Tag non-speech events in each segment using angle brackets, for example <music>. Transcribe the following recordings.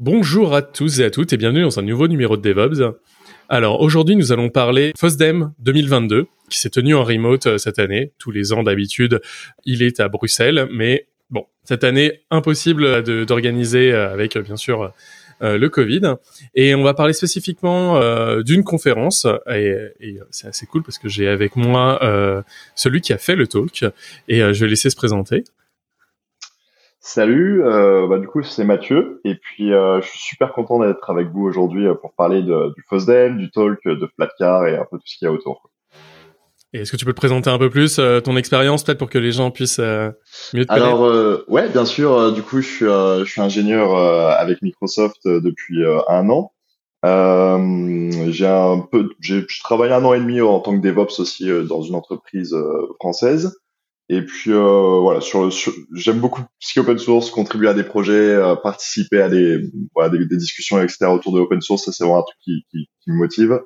Bonjour à tous et à toutes et bienvenue dans un nouveau numéro de DevOps. Alors aujourd'hui nous allons parler FOSDEM 2022 qui s'est tenu en remote euh, cette année. Tous les ans d'habitude il est à Bruxelles mais bon cette année impossible d'organiser euh, avec euh, bien sûr le Covid. Et on va parler spécifiquement d'une conférence et, et c'est assez cool parce que j'ai avec moi celui qui a fait le talk et je vais laisser se présenter. Salut, euh, bah, du coup c'est Mathieu et puis euh, je suis super content d'être avec vous aujourd'hui euh, pour parler de, du FOSDEM, du talk, de Flatcar et un peu tout ce qu'il y a autour. Et est-ce que tu peux te présenter un peu plus ton expérience peut-être pour que les gens puissent mieux te Alors ouais, bien sûr. du coup je suis je suis ingénieur avec Microsoft depuis un an. j'ai un peu j'ai travaille un an et demi en tant que DevOps aussi dans une entreprise française. Et puis euh, voilà, sur, j'aime beaucoup ce qui est open source, contribuer à des projets, euh, participer à des, voilà, des, des, discussions etc autour de open source, ça c'est vraiment un truc qui, qui, qui me motive.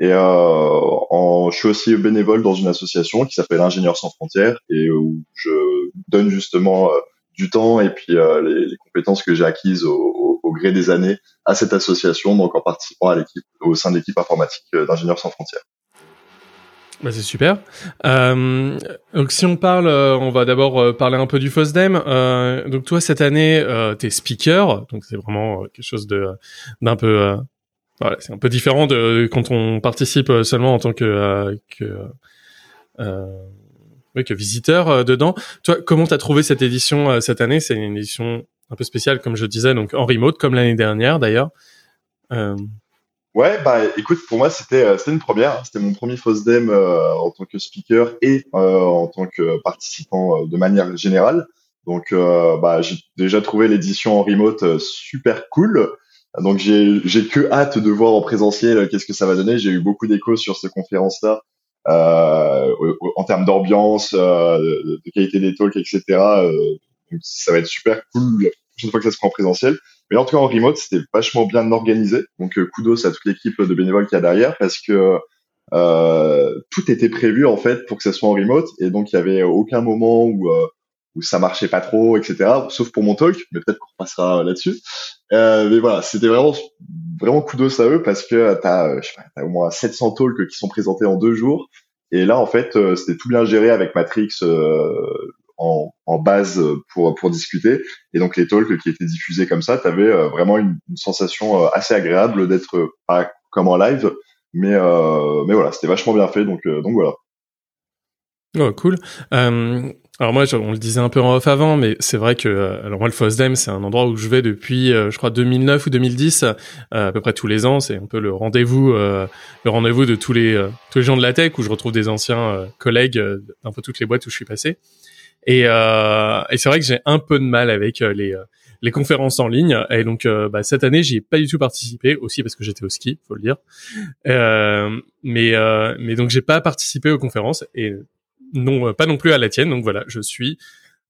Et euh, en, je suis aussi bénévole dans une association qui s'appelle Ingénieurs sans frontières et où je donne justement euh, du temps et puis euh, les, les, compétences que j'ai acquises au, au, gré des années à cette association, donc en participant à l'équipe au sein de l'équipe informatique d'Ingénieurs sans frontières. Bah c'est super. Euh, donc si on parle, euh, on va d'abord euh, parler un peu du FOSDEM. Euh, donc toi cette année, euh, t'es speaker, donc c'est vraiment quelque chose de d'un peu, voilà, c'est un peu différent de quand on participe seulement en tant que que oui, que visiteur dedans. Toi, comment t'as trouvé cette édition cette année? C'est une édition un peu spéciale, comme je disais, donc en remote, comme l'année dernière d'ailleurs. Ouais, bah écoute, pour moi c'était euh, c'était une première, c'était mon premier FOSDEM euh, en tant que speaker et euh, en tant que participant de manière générale. Donc bah j'ai déjà trouvé l'édition en remote super cool. Donc j'ai j'ai que hâte de voir en présentiel qu'est-ce que ça va donner. J'ai eu beaucoup d'échos sur cette conférence là en termes d'ambiance, de, qualité des talks, etc. donc ça va être super cool la prochaine fois que ça se prend en présentiel. Mais en tout cas, en remote, c'était vachement bien organisé. Donc, euh, kudos à toute l'équipe de bénévoles qu'il y a derrière parce que euh, tout était prévu en fait pour que ça soit en remote. Et donc, il y avait aucun moment où euh, où ça marchait pas trop, etc. Sauf pour mon talk, mais peut-être qu'on passera là-dessus. Euh, mais voilà, c'était vraiment vraiment kudos à eux parce que t'as as au moins 700 talks qui sont présentés en deux jours. Et là, en fait, c'était tout bien géré avec Matrix en, base pour pour discuter. Et donc les talks qui étaient diffusés comme ça, tu avais euh, vraiment une, sensation euh, assez agréable d'être pas comme en live, mais euh, mais voilà, c'était vachement bien fait. Donc donc voilà. Oh, cool. Euh, alors moi, on le disait un peu en off avant, mais c'est vrai que alors moi le FOSDEM, c'est un endroit où je vais depuis, je crois 2009 ou 2010, à peu près tous les ans. C'est un peu le rendez-vous, le rendez-vous de tous les tous les gens de la tech où je retrouve des anciens collègues d'un peu toutes les boîtes où je suis passé. Et, euh, et c'est vrai que j'ai un peu de mal avec euh, les, euh, les conférences en ligne. Et donc euh, bah, cette année, j'y ai pas du tout participé, aussi parce que j'étais au ski, faut le dire. Euh, mais mais donc j'ai pas participé aux conférences et non pas non plus à la tienne. Donc voilà, je suis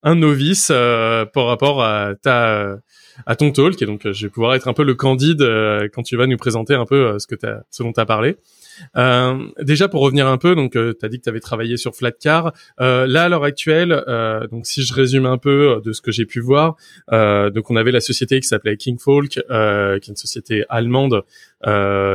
un novice par rapport à ta à ton talk et donc je vais pouvoir être un peu le candide quand tu vas nous présenter un peu ce que as, ce dont tu as parlé. Euh, déjà pour revenir un peu, donc euh, tu as dit que tu avais travaillé sur Flatcar. Euh, là à l'heure actuelle, euh, donc si je résume un peu euh, de ce que j'ai pu voir, donc on avait la société qui s'appelait Kingfolk, qui est une société allemande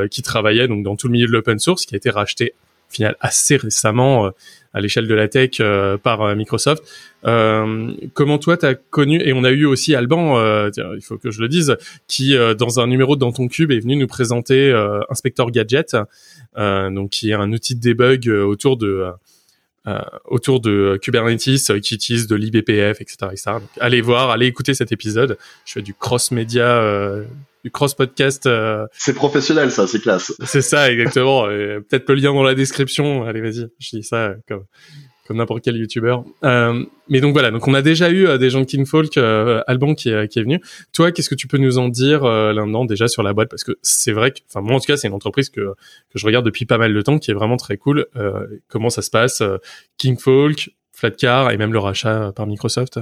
qui travaillait donc dans tout le milieu de l'open source, qui a été rachetée final assez récemment à l'échelle de la tech par Microsoft. Euh, comment toi t'as connu et on a eu aussi Alban, euh, il faut que je le dise, qui dans un numéro dans ton cube est venu nous présenter Inspector Gadget, donc qui est un outil de debug autour de autour de Kubernetes qui utilise de l'IBPF, etc., etc. Allez voir, allez écouter cet épisode. Je fais du cross média du cross podcast. Euh, c'est professionnel, ça, c'est classe. C'est ça, exactement. Peut-être le lien dans la description. Allez, vas-y, je dis ça comme comme n'importe quel youtubeur. Euh, mais donc voilà, donc on a déjà eu euh, des gens de Kingfolk, euh, Alban qui est, qui est venu. Toi, qu'est-ce que tu peux nous en dire euh, là-dedans déjà sur la boîte? Parce que c'est vrai que, enfin moi en tout cas, c'est une entreprise que, que je regarde depuis pas mal de temps, qui est vraiment très cool. Euh, comment ça se passe Kingfolk, Flatcar et même le rachat par Microsoft?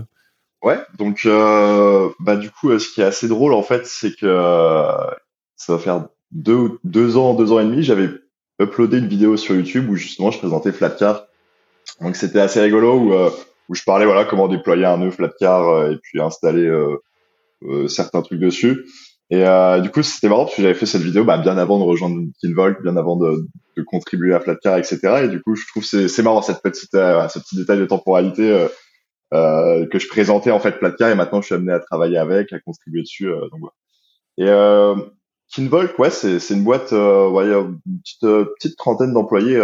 Ouais, donc euh, bah du coup, ce qui est assez drôle en fait, c'est que euh, ça va faire deux, deux ans, deux ans et demi, j'avais uploadé une vidéo sur YouTube où justement je présentais Flatcar. Donc c'était assez rigolo où, euh, où je parlais voilà comment déployer un nœud Flatcar et puis installer certains trucs dessus. Et euh, du coup, c'était marrant parce que j'avais fait cette vidéo bah, bien avant de rejoindre Kinvolk, bien avant de, de, contribuer à Flatcar, etc. Et du coup, je trouve c'est c'est marrant cette petite euh, ce petit détail de temporalité euh, euh, que je présentais en fait Flatcar et maintenant je suis amené à travailler avec, à contribuer dessus. Euh, donc voilà. Et euh, Kinvolk, ouais, c'est c'est une boîte, euh, ouais, une petite petite trentaine d'employés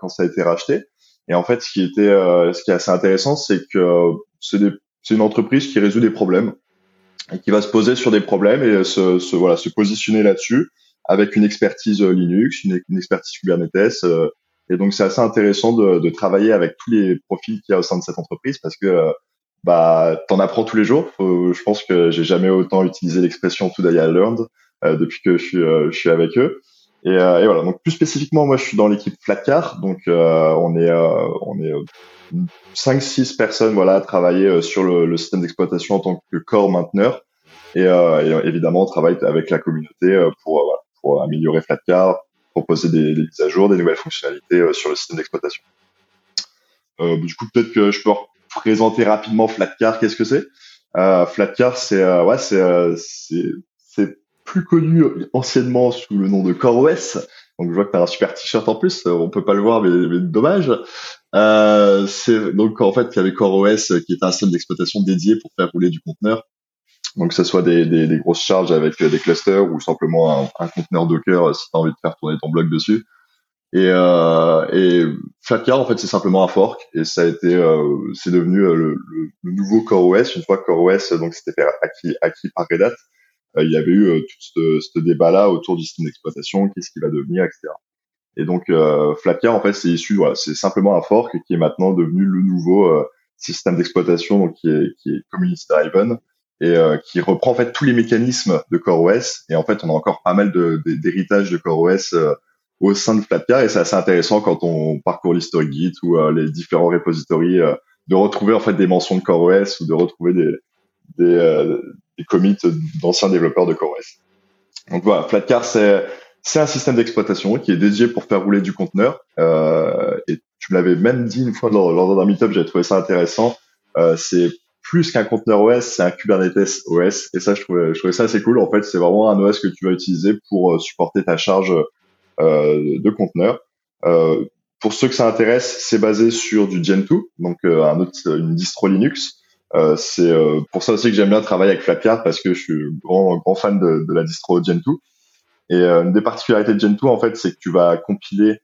quand ça a été racheté. Et en fait, ce qui était ce qui est assez intéressant, c'est que c'est c'est une entreprise qui résout des problèmes et qui va se poser sur des problèmes et se, se voilà se positionner là-dessus avec une expertise euh, Linux, une, une expertise Kubernetes. Euh, et donc c'est assez intéressant de, de, travailler avec tous les profils qu'il y a au sein de cette entreprise parce que euh, bah t'en apprends tous les jours. je pense que j'ai jamais autant utilisé l'expression today I learned depuis que je suis, je suis avec eux. Et, et, voilà. Donc plus spécifiquement, moi je suis dans l'équipe Flatcar. Donc on est on est 5-6 personnes voilà à travailler sur le, le système d'exploitation en tant que core mainteneur. Et, et, évidemment on travaille avec la communauté pour pour améliorer Flatcar, proposer des, mises à jour, des nouvelles fonctionnalités euh, sur le système d'exploitation. Euh, du coup, peut-être que je peux présenter rapidement Flatcar. Qu'est-ce que c'est? Euh, Flatcar, c'est ouais, c'est c'est plus connu anciennement sous le nom de CoreOS. Donc je vois que tu as un super t-shirt en plus, on peut pas le voir mais, dommage. C'est donc en fait il y avait CoreOS qui est un système d'exploitation dédié pour faire rouler du conteneur donc, que ce soit des, des, des, grosses charges avec euh, des clusters ou simplement un, un conteneur Docker euh, si tu as envie de faire tourner ton bloc dessus. Et, euh, et Flatcar, en fait, c'est simplement un fork et ça a été, euh, c'est devenu euh, le, le, nouveau CoreOS. Une fois que CoreOS donc c'était acquis, acquis par Red Hat, il y avait eu tout ce, ce débat-là autour du système d'exploitation, qu'est-ce qu'il va devenir, etc. Et donc euh, Flatcar, en fait, c'est issu, voilà, c'est simplement un fork qui est maintenant devenu le nouveau système d'exploitation, donc qui est, qui est community driven et euh, qui reprend en fait tous les mécanismes de CoreOS. Et en fait, on a encore pas mal d'héritage de, de, CoreOS euh, au sein de Flatcar et c'est assez intéressant quand on parcourt l'historique Git ou euh, les différents repositories de retrouver en fait des mentions de CoreOS ou de retrouver des des, des commits d'anciens développeurs de CoreOS. Donc voilà, Flatcar c'est un système d'exploitation qui est dédié pour faire rouler du conteneur. Euh, et tu me l'avais même dit une fois lors, lors d'un meetup, j'avais trouvé ça intéressant. Euh, c'est plus qu'un conteneur OS, c'est un Kubernetes OS. Et ça, je trouvais, je trouvais ça assez cool. En fait, c'est vraiment un OS que tu vas utiliser pour euh, supporter ta charge euh, de conteneur. Euh, pour ceux que ça intéresse, c'est basé sur du Gentoo, donc euh, une distro Linux. Euh, c'est pour ça aussi que j'aime bien travailler avec Flatcar parce que je suis grand grand fan de, de la distro Gentoo. Et une des particularités de Gentoo, en fait, c'est que tu vas compiler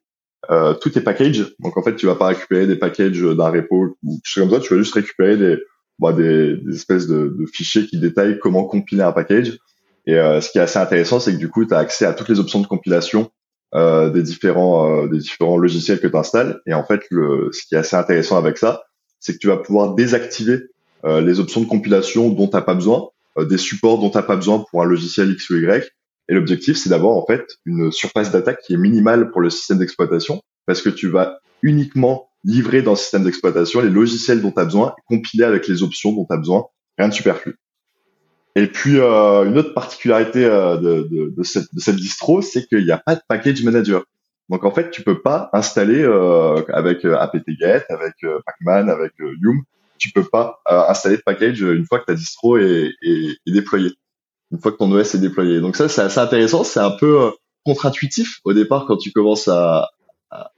tous tes packages. Donc en fait, tu vas pas récupérer des packages d'un repo ou quelque chose comme ça. Tu vas juste récupérer des bah, des, des, espèces de, de, fichiers qui détaillent comment compiler un package. Et euh, ce qui est assez intéressant, c'est que du coup, tu as accès à toutes les options de compilation euh, des différents euh, des différents logiciels que tu installes. Et en fait, le, ce qui est assez intéressant avec ça, c'est que tu vas pouvoir désactiver euh, les options de compilation dont tu pas besoin, euh, des supports dont tu pas besoin pour un logiciel X ou Y. Et l'objectif, c'est d'avoir en fait une surface d'attaque qui est minimale pour le système d'exploitation, parce que tu vas uniquement livrer dans le système d'exploitation les logiciels dont tu as besoin, compilés avec les options dont tu as besoin, rien de superflu. Et puis euh, une autre particularité euh, de, de, de, cette, de, cette, distro, c'est qu'il n'y a pas de package manager. Donc en fait, tu peux pas installer euh, avec euh, apt-get, avec euh, pacman, avec yum, tu peux pas installer de package une fois que ta distro est, est, est, déployée, une fois que ton OS est déployé. Donc ça, c'est assez intéressant, c'est un peu contre-intuitif au départ quand tu commences à,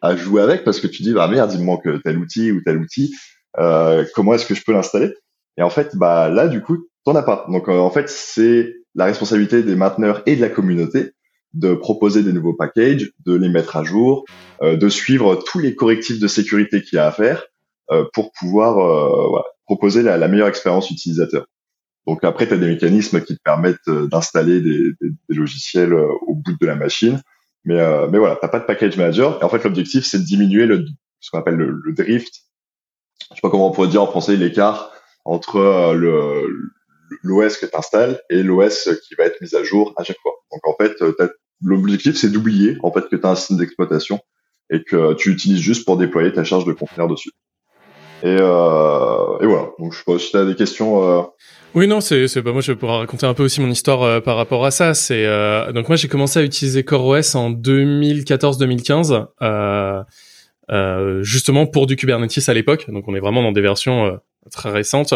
à, jouer avec parce que tu dis bah merde il me manque tel outil ou tel outil euh, comment est-ce que je peux l'installer? Et en fait bah là du coup t'en as pas. Donc euh, en fait c'est la responsabilité des mainteneurs et de la communauté de proposer des nouveaux packages de les mettre à jour euh, de suivre tous les correctifs de sécurité qu'il y a à faire euh, pour pouvoir euh, voilà, proposer la, la, meilleure expérience utilisateur. Donc après tu as des mécanismes qui te permettent d'installer des, des, des, logiciels au bout de la machine mais, euh, mais voilà, t'as pas de package manager. Et en fait, l'objectif, c'est de diminuer le, ce qu'on appelle le, le, drift. Je sais pas comment on pourrait dire en français l'écart entre euh, l'OS que tu installes et l'OS qui va être mis à jour à chaque fois. Donc en fait, l'objectif c'est d'oublier en fait que tu as un système d'exploitation et que tu utilises juste pour déployer ta charge de conteneur dessus. Et, euh, et voilà. Donc je sais pas si tu as des questions. Euh... Oui, non, c'est, c'est, bah, moi je vais pouvoir raconter un peu aussi mon histoire euh, par rapport à ça. C'est donc moi j'ai commencé à utiliser CoreOS en 2014-2015, euh, justement pour du Kubernetes à l'époque. Donc on est vraiment dans des versions très récente.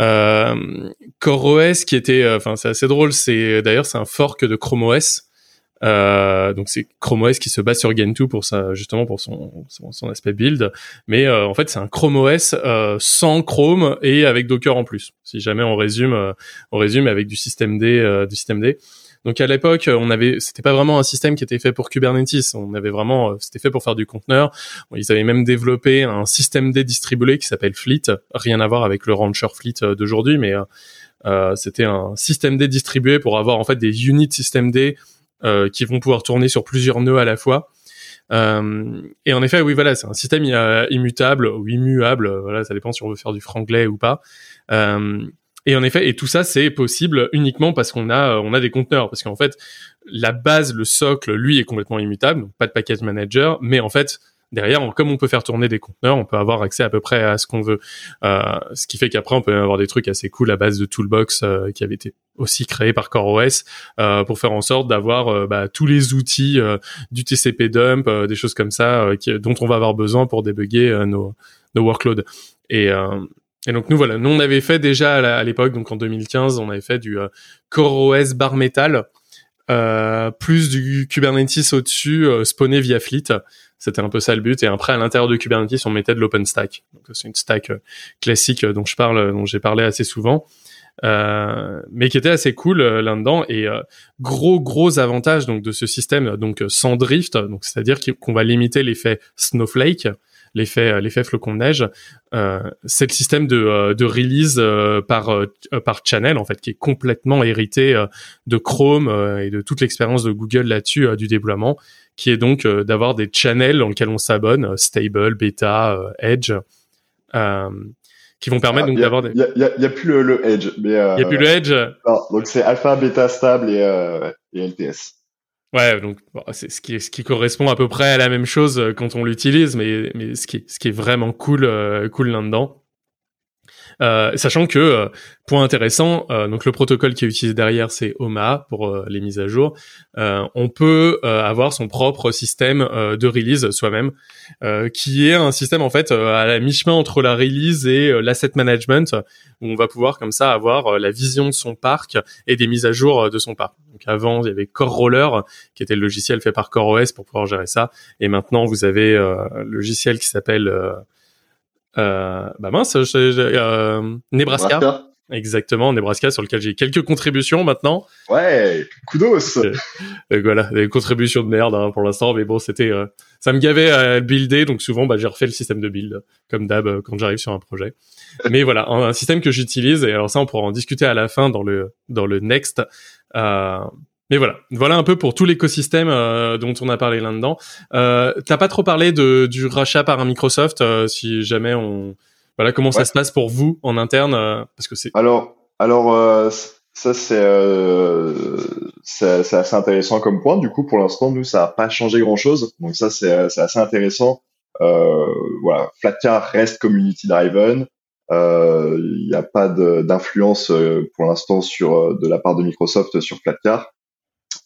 Euh, CoreOS qui était, enfin c'est assez drôle, c'est d'ailleurs c'est un fork de Chrome OS. Euh, donc c'est Chrome OS qui se base sur Gentoo pour ça justement pour son, son, aspect build, mais en fait c'est un Chrome OS sans Chrome et avec Docker en plus. Si jamais on résume, on résume avec du système D, du système D. Donc à l'époque, on avait, c'était pas vraiment un système qui était fait pour Kubernetes. On avait vraiment, euh, c'était fait pour faire du conteneur. Ils avaient même développé un système D distribué qui s'appelle Fleet. Rien à voir avec le Rancher Fleet euh, d'aujourd'hui, mais euh, c'était un système D distribué pour avoir en fait des units système D qui vont pouvoir tourner sur plusieurs nœuds à la fois. Euh, et en effet, oui, voilà, c'est un système immutable ou immuable. Voilà, ça dépend si on veut faire du franglais ou pas. Euh, et en effet, et tout ça, c'est possible uniquement parce qu'on a, on a des conteneurs. Parce qu'en fait, la base, le socle, lui, est complètement immutable. Donc pas de package manager. Mais en fait, derrière, comme on peut faire tourner des conteneurs, on peut avoir accès à peu près à ce qu'on veut. Euh, ce qui fait qu'après, on peut avoir des trucs assez cool à base de Toolbox euh, qui avait été aussi créé par CoreOS euh, pour faire en sorte d'avoir bah, tous les outils du TCP dump, des choses comme ça qui, dont on va avoir besoin pour débugger nos, nos workloads. Et, et donc nous voilà, nous on avait fait déjà à l'époque, donc en 2015, on avait fait du euh, CoreOS bar metal, plus du Kubernetes au-dessus, spawné via Fleet. C'était un peu ça le but. Et après à l'intérieur de Kubernetes, on mettait de l'OpenStack. C'est une stack euh, classique dont je parle, dont j'ai parlé assez souvent. mais qui était assez cool là-dedans et gros gros avantage donc de ce système donc sans drift donc c'est-à-dire qu'on va limiter l'effet snowflake l'effet euh, l'effet flocon de neige, euh, c'est le système de, euh, de release par par channel en fait qui est complètement hérité de Chrome et de toute l'expérience de Google là-dessus du déploiement, qui est donc d'avoir des channels dans lesquels on s'abonne, stable, beta, edge. qui vont permettre ah, donc d'avoir des. Il y a, plus le, le Edge. Il y a plus le Edge. Non, donc c'est alpha, beta, stable et, et LTS. Ouais, donc c'est ce qui, ce qui correspond à peu près à la même chose euh, quand on l'utilise, mais, mais ce, qui, ce qui est vraiment cool, euh, cool là-dedans, sachant que euh, point intéressant, euh, donc le protocole qui est utilisé derrière c'est OMA pour les mises à jour. on peut avoir son propre système de release soi-même, qui est un système en fait à la mi-chemin entre la release et l'asset management, où on va pouvoir comme ça avoir la vision de son parc et des mises à jour de son parc. Donc avant il y avait Core Roller qui était le logiciel fait par CoreOS pour pouvoir gérer ça, et maintenant vous avez le logiciel qui s'appelle euh, bah mince, euh, Nebraska. Exactement, Nebraska, sur lequel j'ai quelques contributions maintenant. Ouais, kudos. Donc <laughs> voilà, des contributions de merde hein, pour l'instant, mais bon, c'était, euh, ça me gavait à builder, donc souvent, bah, j'ai refait le système de build comme d'hab euh, quand j'arrive sur un projet. <laughs> mais voilà, un, un système que j'utilise et alors ça, on pourra en discuter à la fin dans le dans le next. Euh, mais voilà, voilà un peu pour tout l'écosystème euh, dont on a parlé là-dedans. Euh, T'as pas trop parlé de, du rachat par un Microsoft, euh, si jamais on, voilà, comment ça se passe pour vous en interne, euh, parce que c'est. Alors, alors ça c'est c'est assez intéressant comme point. Du coup, pour l'instant, nous ça a pas changé grand-chose, donc ça c'est assez intéressant. voilà, Flatcar reste community driven. Il n'y a pas d'influence pour l'instant sur de la part de Microsoft sur Flatcar.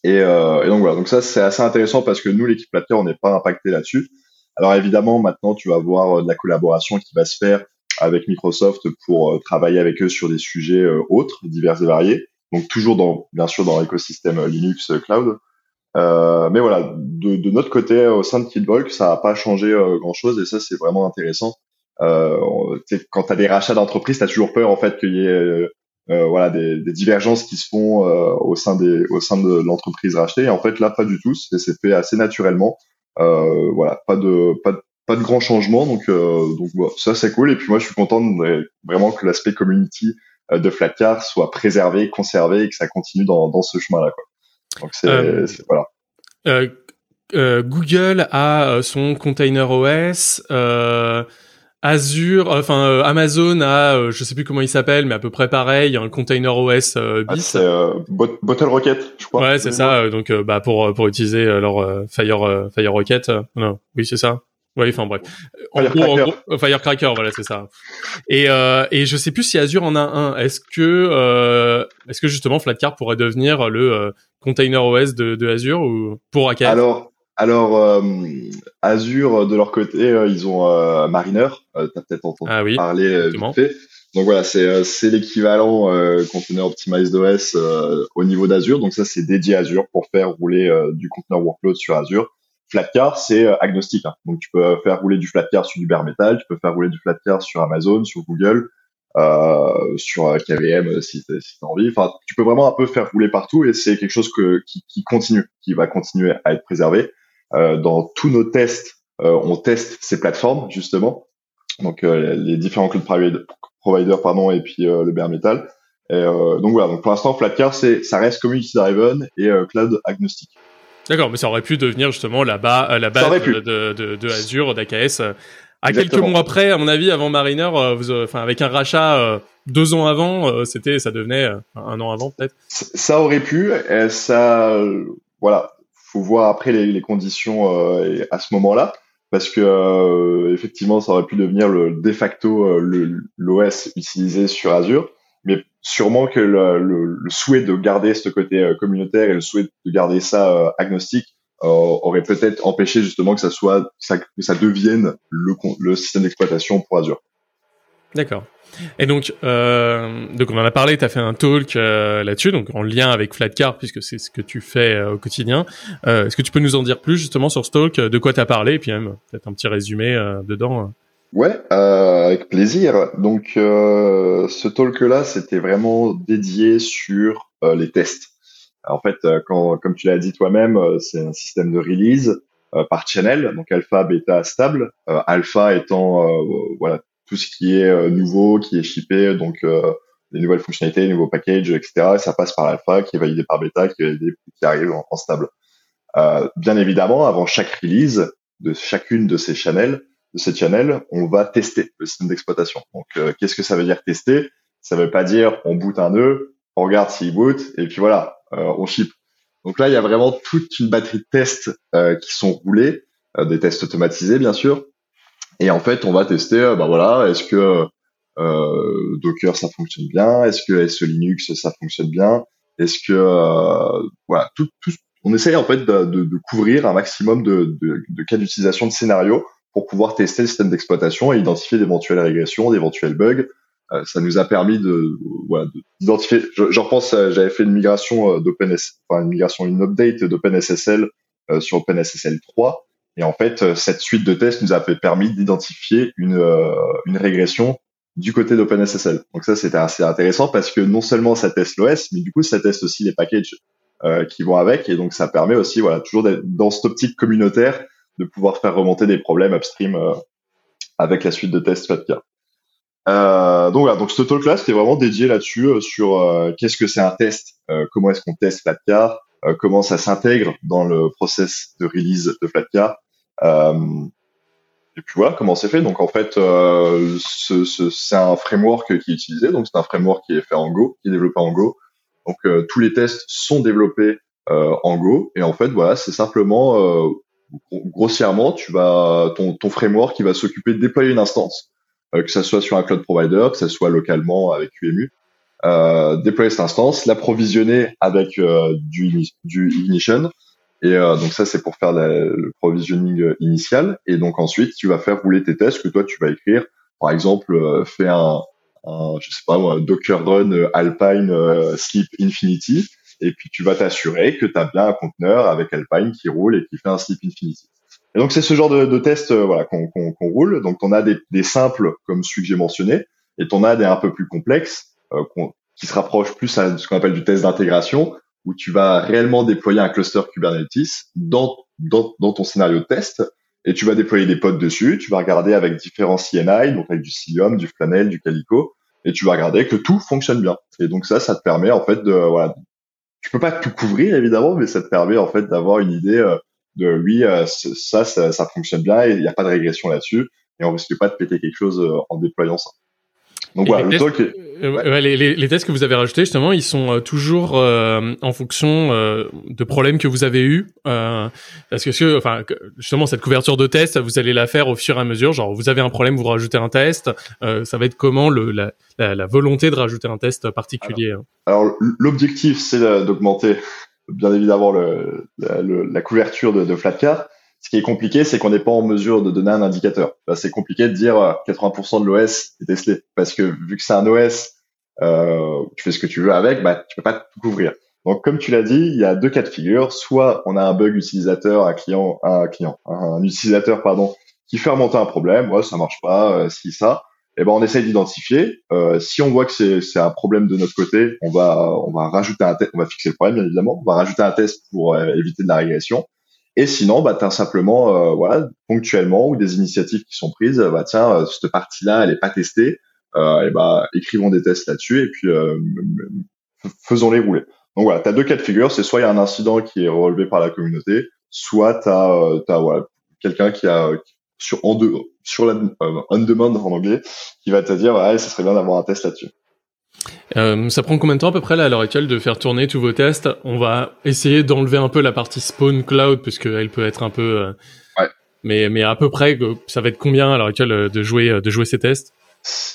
Et, euh, et, donc voilà, donc ça c'est assez intéressant parce que nous, l'équipe Platter, on n'est pas impacté là-dessus. Alors évidemment, maintenant, tu vas voir euh, de la collaboration qui va se faire avec Microsoft pour euh, travailler avec eux sur des sujets euh, autres, divers et variés. Donc toujours dans, bien sûr, dans l'écosystème Linux Cloud. Euh, mais voilà, de, de, notre côté, au sein de Kidvolk, ça n'a pas changé grand-chose et ça, c'est vraiment intéressant. Euh, quand tu as des rachats d'entreprises, tu as toujours peur en fait qu'il y ait voilà des, des, divergences qui se font euh, au sein des au sein de l'entreprise rachetée. Et en fait là pas du tout, c'est fait assez naturellement. Euh, voilà, pas de pas de pas de grands changements, donc donc ça c'est cool. Et puis moi je suis content de, vraiment que l'aspect community de Flatcar soit préservé, conservé et que ça continue dans, dans ce chemin-là. Donc c'est voilà. Euh, Google a son container OS. Euh, Azure, euh, enfin euh, Amazon a, euh, je sais plus comment il s'appelle, mais à peu près pareil, un container OS euh, ah, c'est Bottle Rocket, je crois. Ouais, c'est ça. donc bah pour pour utiliser leur Fire Fire Rocket, non, oui c'est ça. Oui, enfin bref. En Firecracker. gros, Firecracker, voilà, c'est ça. Et et je sais plus si Azure en a un. Est-ce que est-ce que justement Flatcar pourrait devenir le container OS de, de Azure ou pour AKS Alors alors, euh, Azure, de leur côté, euh, ils ont euh, Mariner. tu as peut-être entendu ah parler vite fait. Donc voilà, c'est c'est l'équivalent conteneur optimized OS au niveau d'Azure. Donc ça, c'est dédié à Azure pour faire rouler du conteneur workload sur Azure. Flatcar, c'est agnostique. Hein. Donc tu peux faire rouler du Flatcar sur du bare metal, tu peux faire rouler du Flatcar sur Amazon, sur Google, euh, sur KVM si tu as envie. Enfin, tu peux vraiment un peu faire rouler partout et c'est quelque chose que, qui, qui, continue, qui va continuer à être préservé. Euh, dans tous nos tests, euh, on teste ces plateformes justement, donc euh, les différents cloud providers pardon et puis le bare metal. Et, donc voilà, donc pour l'instant Flatcar c'est ça reste community driven et cloud agnostique. D'accord, mais ça aurait pu devenir justement la, bas, la base de, de, de, Azure, d'AKS. À quelques mois après, à mon avis, avant Mariner, vous, enfin avec un rachat deux ans avant, c'était, ça devenait un an avant peut-être. Ça aurait pu, ça, voilà, faut voir après les, conditions euh, à ce moment-là parce que euh, effectivement ça aurait pu devenir le de facto euh, l'OS utilisé sur Azure mais sûrement que le, souhait de garder ce côté communautaire et le souhait de garder ça agnostique aurait peut-être empêché justement que ça soit ça, devienne le système d'exploitation pour Azure. D'accord. Et donc, euh, donc on en a parlé, tu as fait un talk euh, là-dessus, donc en lien avec Flatcar, puisque c'est ce que tu fais euh, au quotidien. Euh, est-ce que tu peux nous en dire plus justement sur ce talk, de quoi tu as parlé, et puis même peut-être un petit résumé dedans Ouais, avec plaisir. Donc, ce talk-là, c'était vraiment dédié sur les tests. En fait, quand, comme tu l'as dit toi-même, c'est un système de release par channel, donc alpha, bêta, stable. alpha étant voilà tout ce qui est euh, nouveau, qui est shippé, donc euh, les nouvelles fonctionnalités, les nouveaux packages, etc. ça passe par l'alpha, qui est validé par bêta, qui est qui arrive en, stable. Euh, bien évidemment, avant chaque release de chacune de ces channels, de ces channels, on va tester le système d'exploitation. Donc, qu'est-ce que ça veut dire tester? Ça veut pas dire on boot un nœud, on regarde s'il boot, et puis voilà, on ship. Donc là, il y a vraiment toute une batterie de tests qui sont roulés, des tests automatisés bien sûr, et en fait, on va tester, euh, bah voilà, est-ce que euh, Docker ça fonctionne bien, est-ce que SE Linux ça fonctionne bien, est-ce que euh, voilà, tout, tout, on essaye en fait de, de, de couvrir un maximum de, de, cas d'utilisation de scénarios pour pouvoir tester le système d'exploitation et identifier d'éventuelles régressions, d'éventuels bugs. Euh, ça nous a permis de voilà d'identifier. Je, je repense, j'avais fait une migration d'OpenSSL, enfin une migration, une update d'OpenSSL euh, sur OpenSSL 3 et en fait, euh, cette suite de tests nous a permis d'identifier une, euh, une régression du côté d'OpenSSL. Donc ça, c'était assez intéressant parce que non seulement ça teste l'OS, mais du coup, ça teste aussi les packages euh, qui vont avec. Et donc, ça permet aussi, voilà, toujours dans cette optique communautaire, de pouvoir faire remonter des problèmes upstream avec la suite de tests Flatcar. Euh, donc voilà, donc ce talk là, c'était vraiment dédié là-dessus sur qu'est-ce que c'est un test, comment est-ce qu'on teste Flatcar, comment ça s'intègre dans le process de release de euh, et puis voilà comment c'est fait. Donc en fait, euh, ce, ce, c'est un framework qui est utilisé. Donc c'est un framework qui est fait en Go, qui est développé en Go. Donc euh, tous les tests sont développés en Go. Et en fait, voilà, c'est simplement grossièrement, tu vas ton, ton framework qui va s'occuper de déployer une instance, que ça soit sur un cloud provider, que ça soit localement avec QEMU, euh, déployer cette instance, l'approvisionner avec du, du ignition, et euh, donc ça, c'est pour faire le provisioning euh, initial. Et donc ensuite, tu vas faire rouler tes tests que toi, tu vas écrire. Par exemple, euh, fais un, un, je sais pas moi, Docker Run euh, Alpine Sleep Infinity. Et puis tu vas t'assurer que tu as bien un conteneur avec Alpine qui roule et qui fait un Sleep Infinity. Et donc c'est ce genre de, de test voilà, qu'on qu'on qu'on roule. Donc on a des, des, simples comme celui que j'ai mentionné, et on a des un peu plus complexes qui se rapprochent plus à ce qu'on appelle du test d'intégration, où tu vas réellement déployer un cluster Kubernetes dans, dans, dans ton scénario de test et tu vas déployer des pods dessus, tu vas regarder avec différents CNI, donc avec du Cilium, du Flanel, du Calico, et tu vas regarder que tout fonctionne bien. Et donc ça, ça te permet en fait de, voilà, tu peux pas tout couvrir évidemment, mais ça te permet en fait d'avoir une idée euh, de oui, euh, ça, ça, ça fonctionne bien et il n'y a pas de régression là-dessus, et on risque pas de péter quelque chose euh, en déployant ça. Donc voilà, le talk. Euh, les, les, les, tests que vous avez rajoutés justement, ils sont euh, toujours euh, en fonction de problèmes que vous avez eus. parce que, enfin, justement, cette couverture de test, vous allez la faire au fur et à mesure. Genre, vous avez un problème, vous rajoutez un test. ça va être comment le, la, la, la, volonté de rajouter un test particulier Alors, alors l'objectif, c'est d'augmenter bien évidemment le, la, couverture de, de Flatcar. Ce qui est compliqué, c'est qu'on n'est pas en mesure de donner un indicateur. c'est compliqué de dire 80% euh, de l'OS est testé parce que vu que c'est un OS, euh, tu fais ce que tu veux avec, bah tu peux pas tout couvrir. Donc comme tu l'as dit, il y a deux cas de figure. Soit on a un bug utilisateur, un client, un client, un utilisateur pardon, qui fait remonter un problème, ouais, ça marche pas, euh, si ça. Eh ben on essaye d'identifier. Euh, si on voit que c'est c'est un problème de notre côté, on va on va rajouter un test, on va fixer le problème bien évidemment. On va rajouter un test pour euh, éviter de la régression. Et sinon, bah, as simplement, euh, voilà, ponctuellement ou des initiatives qui sont prises. Bah tiens, euh, cette partie-là, elle est pas testée. Euh, et bah, écrivons des tests là-dessus et puis faisons-les rouler. Donc voilà, tu as deux cas de figure. C'est soit il y a un incident qui est relevé par la communauté, soit tu as, voilà, quelqu'un qui a sur en deux, sur la on demand en anglais, qui va te dire ouais, ça serait bien d'avoir un test là-dessus. Euh, ça prend combien de temps à peu près là, à l'heure actuelle de faire tourner tous vos tests? On va essayer d'enlever un peu la partie spawn cloud puisqu'elle peut être un peu. Euh, ouais. Mais mais à peu près, ça va être combien à l'heure actuelle euh, de jouer de jouer ces tests?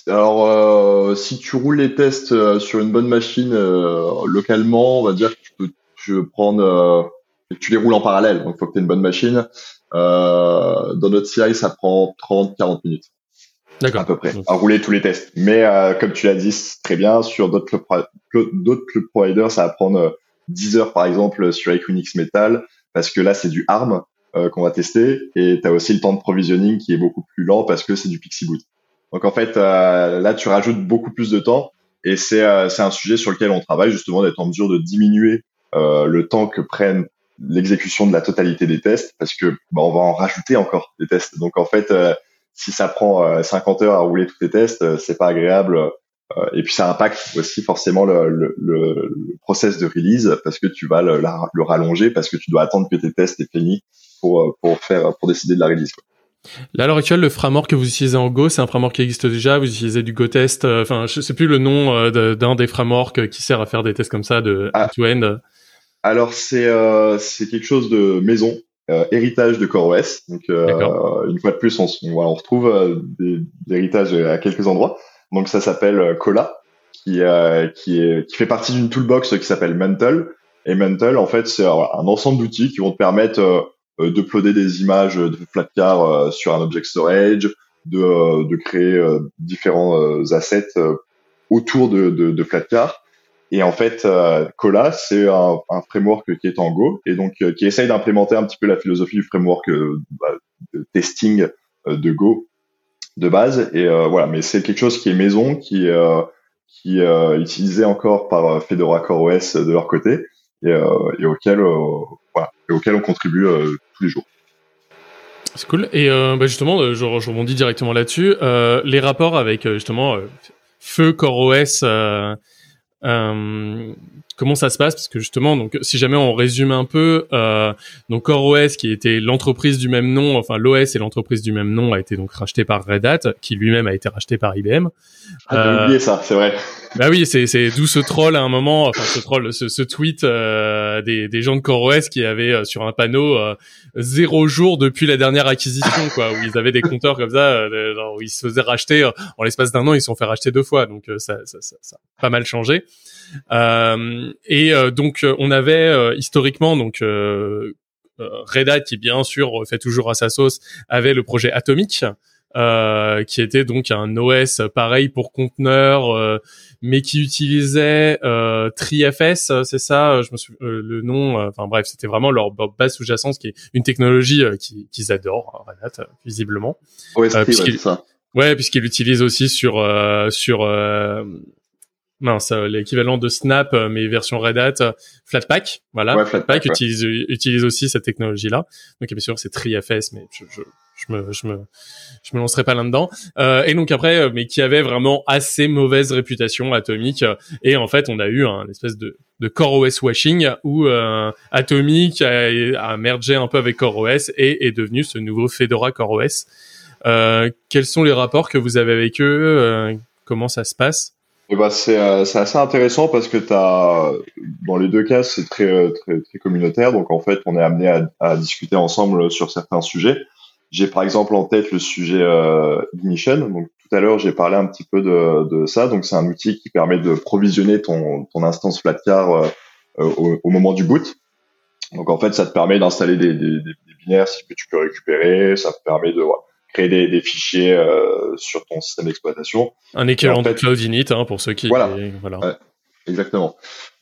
Alors euh, si tu roules les tests sur une bonne machine localement, on va dire que tu peux, tu prendre, tu les roules en parallèle. Donc il faut que tu aies une bonne machine. dans notre CI, ça prend 30-40 minutes. D'accord. À peu près. À rouler tous les tests. Mais euh, comme tu l'as dit, très bien. Sur d'autres club, d'autres providers, ça va prendre 10 euh, heures par exemple sur Equinix Metal, parce que là c'est du ARM euh, qu'on va tester, et tu as aussi le temps de provisioning qui est beaucoup plus lent parce que c'est du Pixie Boot. Donc en fait, là tu rajoutes beaucoup plus de temps, et c'est c'est un sujet sur lequel on travaille justement d'être en mesure de diminuer le temps que prennent l'exécution de la totalité des tests, parce que bah, on va en rajouter encore des tests. Donc en fait si ça prend 50 euh, heures à rouler tous tes tests, euh, c'est pas agréable. Euh, et puis ça impacte aussi forcément le, le, le, process de release parce que tu vas le, le, rallonger parce que tu dois attendre que tes tests aient fini pour pour faire pour décider de la release. Quoi. Là, à l'heure actuelle, le framework que vous utilisez en Go, c'est un framework qui existe déjà. Vous utilisez du GoTest. Enfin, je sais plus le nom d'un des frameworks qui sert à faire des tests comme ça de ah. end-to-end. Alors, c'est c'est quelque chose de maison. Euh, héritage de CoreOS. Donc euh, une fois de plus, on, on, retrouve euh, des, des, héritages à quelques endroits. Donc ça s'appelle Cola, qui, qui, est, qui fait partie d'une toolbox qui s'appelle Mental. Et Mental, en fait, c'est un ensemble d'outils qui vont te permettre euh, d'uploader des images de Flatcar sur un object storage, de, de créer différents assets autour de, de, de Flatcar et en fait, euh, Cola, c'est un, framework qui est en Go et donc euh, qui essaye d'implémenter un petit peu la philosophie du framework euh, bah, de testing de Go de base. Et voilà, mais c'est quelque chose qui est maison, qui qui est utilisé encore par Fedora CoreOS de leur côté et, auquel voilà, et auquel on contribue tous les jours. C'est cool. Et bah justement, je, je, rebondis directement là-dessus. les rapports avec justement Feu CoreOS comment ça se passe? Parce que justement, donc si jamais on résume un peu, euh, donc CoreOS qui était l'entreprise du même nom, enfin l'OS et l'entreprise du même nom a été donc racheté par Red Hat, qui lui-même a été racheté par IBM. Ah, euh, oublié ça, c'est vrai. Bah oui, c'est d'où ce troll à un moment, enfin ce troll, ce, ce tweet euh, des des gens de CoreOS qui avaient euh, sur un panneau euh, zéro jour depuis la dernière acquisition, quoi, où ils avaient des compteurs comme ça, où ils se faisaient racheter en l'espace d'un an, ils se sont fait racheter deux fois, donc ça, ça, ça, ça a pas mal changé. et donc on avait historiquement donc Red Hat qui bien sûr fait toujours à sa sauce avait le projet Atomic euh, qui était donc un OS pareil pour conteneurs, euh, mais qui utilisait euh, TriFS, c'est ça, je me euh, le nom. Enfin bref, c'était vraiment leur base sous-jacente, qui est une technologie qu'ils adorent, Red visiblement. OS ouais, ça. Ouais, puisqu'ils l'utilisent aussi sur sur mince, l'équivalent de Snap, mais version Red Hat, Flatpak, voilà. Ouais, Flatpak, utilise, utilise aussi cette technologie-là. Donc bien sûr, c'est TriFS, mais je, je, je me, je me, je me lancerai pas là-dedans. Euh, et donc après, euh, mais qui avait vraiment assez mauvaise réputation Atomic. Et en fait, on a eu un espèce de, de CoreOS washing où euh, Atomic a, a mergé un peu avec CoreOS et est devenu ce nouveau Fedora CoreOS. Euh, quels sont les rapports que vous avez avec eux euh, Comment ça se passe? Eh ben, c'est assez intéressant parce que as, dans les deux cas, c'est très, très, très communautaire. Donc en fait, on est amené à, à discuter ensemble sur certains sujets. J'ai par exemple en tête le sujet euh, Ignition. Donc tout à l'heure, j'ai parlé un petit peu de, de ça. Donc c'est un outil qui permet de provisionner ton, ton instance Flatcar euh, au, au, moment du boot. Donc en fait, ça te permet d'installer des, des, des, binaires que tu peux récupérer, ça te permet de créer des, des fichiers euh, sur ton système d'exploitation. Un équivalent de Cloud Init hein, pour ceux qui. Voilà. voilà. exactement.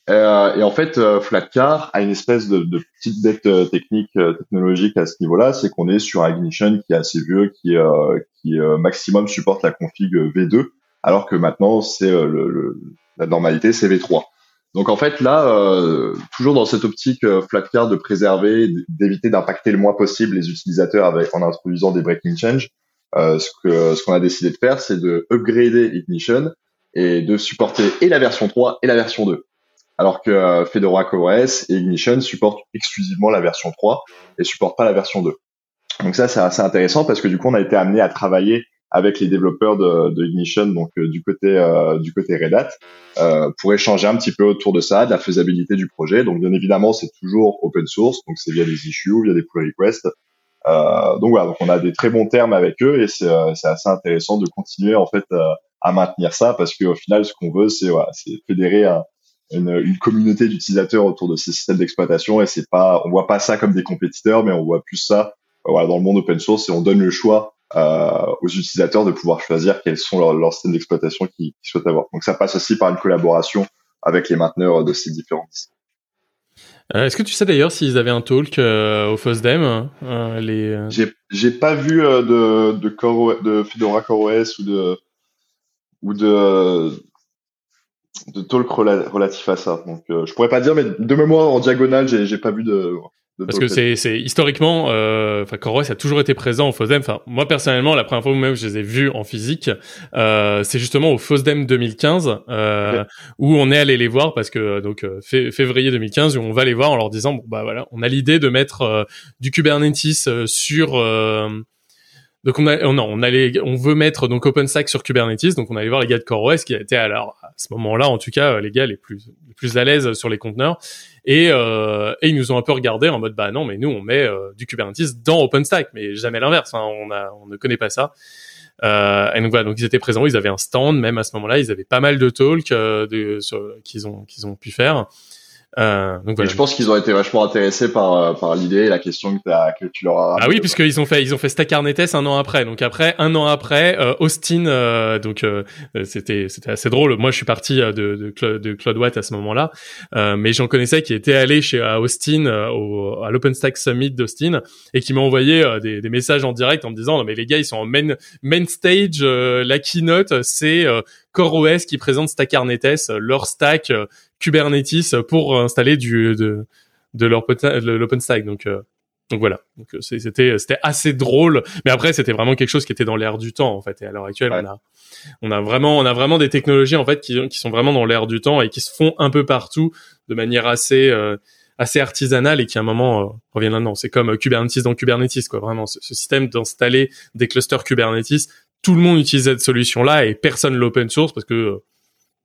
Euh, et en fait, euh, Flatcar a une espèce de, de petite dette euh, technique, euh, technologique à ce niveau-là, c'est qu'on est sur un Ignition qui est assez vieux, qui, qui maximum supporte la config V2, alors que maintenant c'est le, le, la normalité c'est V3. Donc en fait là, euh, toujours dans cette optique euh, Flatcar de préserver, d'éviter d'impacter le moins possible les utilisateurs avec en introduisant des breaking change, euh, ce que ce qu'on a décidé de faire, c'est de upgrader Ignition et de supporter et la version 3 et la version 2. Alors que euh, Fedora CoreOS et Ignition supportent exclusivement la version 3 et supportent pas la version 2. Donc ça c'est assez intéressant parce que du coup on a été amené à travailler avec les développeurs de, de Ignition, donc euh, du côté euh, du côté Red Hat, euh, pour échanger un petit peu autour de ça, de la faisabilité du projet. Donc bien évidemment, c'est toujours open source, donc c'est via des issues, via des pull requests. Euh, donc voilà, donc on a des très bons termes avec eux et c'est assez intéressant de continuer en fait à maintenir ça parce qu'au final, ce qu'on veut, c'est voilà, c'est fédérer une, une, communauté d'utilisateurs autour de ces systèmes d'exploitation et c'est pas, on voit pas ça comme des compétiteurs, mais on voit plus ça voilà, dans le monde open source et on donne le choix euh, aux utilisateurs de pouvoir choisir quels sont leurs, leurs systèmes d'exploitation qu'ils souhaitent avoir. Donc ça passe aussi par une collaboration avec les mainteneurs de ces différents euh, Est-ce que tu sais d'ailleurs s'ils avaient un talk euh, au FOSDEM euh, les... Euh, J'ai pas vu euh, de de, Core, de Fedora CoreOS ou de ou de de talk relatif à ça. Donc je pourrais pas dire, mais de mémoire en diagonale, j'ai pas vu de parce que c'est, historiquement, euh, enfin CoreOS a toujours été présent au FOSDEM. Enfin, moi personnellement, la première fois même je les ai vus en physique, euh, c'est justement au FOSDEM 2015 euh, où on est allé les voir parce que donc euh, février 2015 où on va les voir en leur disant bon bah voilà, on a l'idée de mettre euh, du Kubernetes euh, sur donc on a, non, on on veut mettre donc OpenStack sur Kubernetes, donc on allait voir les gars de CoreOS qui étaient alors à ce moment-là, en tout cas, les gars les plus les plus à l'aise sur les conteneurs, et, euh, et ils nous ont un peu regardé en mode bah non, mais nous on met euh, du Kubernetes dans OpenStack, mais jamais l'inverse. Hein, on a, on ne connaît pas ça. Euh, et donc voilà, donc ils étaient présents, ils avaient un stand même à ce moment-là, ils avaient pas mal de talks euh, qu'ils ont qu'ils ont pu faire. Euh, donc voilà. je pense qu'ils ont été vachement intéressés par euh, par l'idée et la question que, as, que tu leur as. Ah oui, puisqu'ils ont fait ils ont fait Stack un an après. Donc après un an après, euh, Austin, euh, donc euh, c'était c'était assez drôle. Moi, je suis parti de de, Claude, de Claude Watt à ce moment-là, mais j'en connaissais qui étaient allés chez à Austin au, à l'OpenStack Summit d'Austin et qui m'ont envoyé des, des, messages en direct en me disant non mais les gars ils sont en main main stage, la keynote c'est CoreOS qui présente Stack leur stack Kubernetes pour installer du de de l'OpenStack. Donc euh, donc voilà. Donc euh, c'était c'était assez drôle, mais après c'était vraiment quelque chose qui était dans l'air du temps en fait. Et à l'heure actuelle, on a on a vraiment on a vraiment des technologies en fait qui qui sont vraiment dans l'air du temps et qui se font un peu partout de manière assez euh, assez artisanale et qui à un moment euh, reviennent là C'est comme Kubernetes dans Kubernetes quoi. Vraiment ce, ce système d'installer des clusters Kubernetes, tout le monde utilise cette solution là et personne l'open source parce que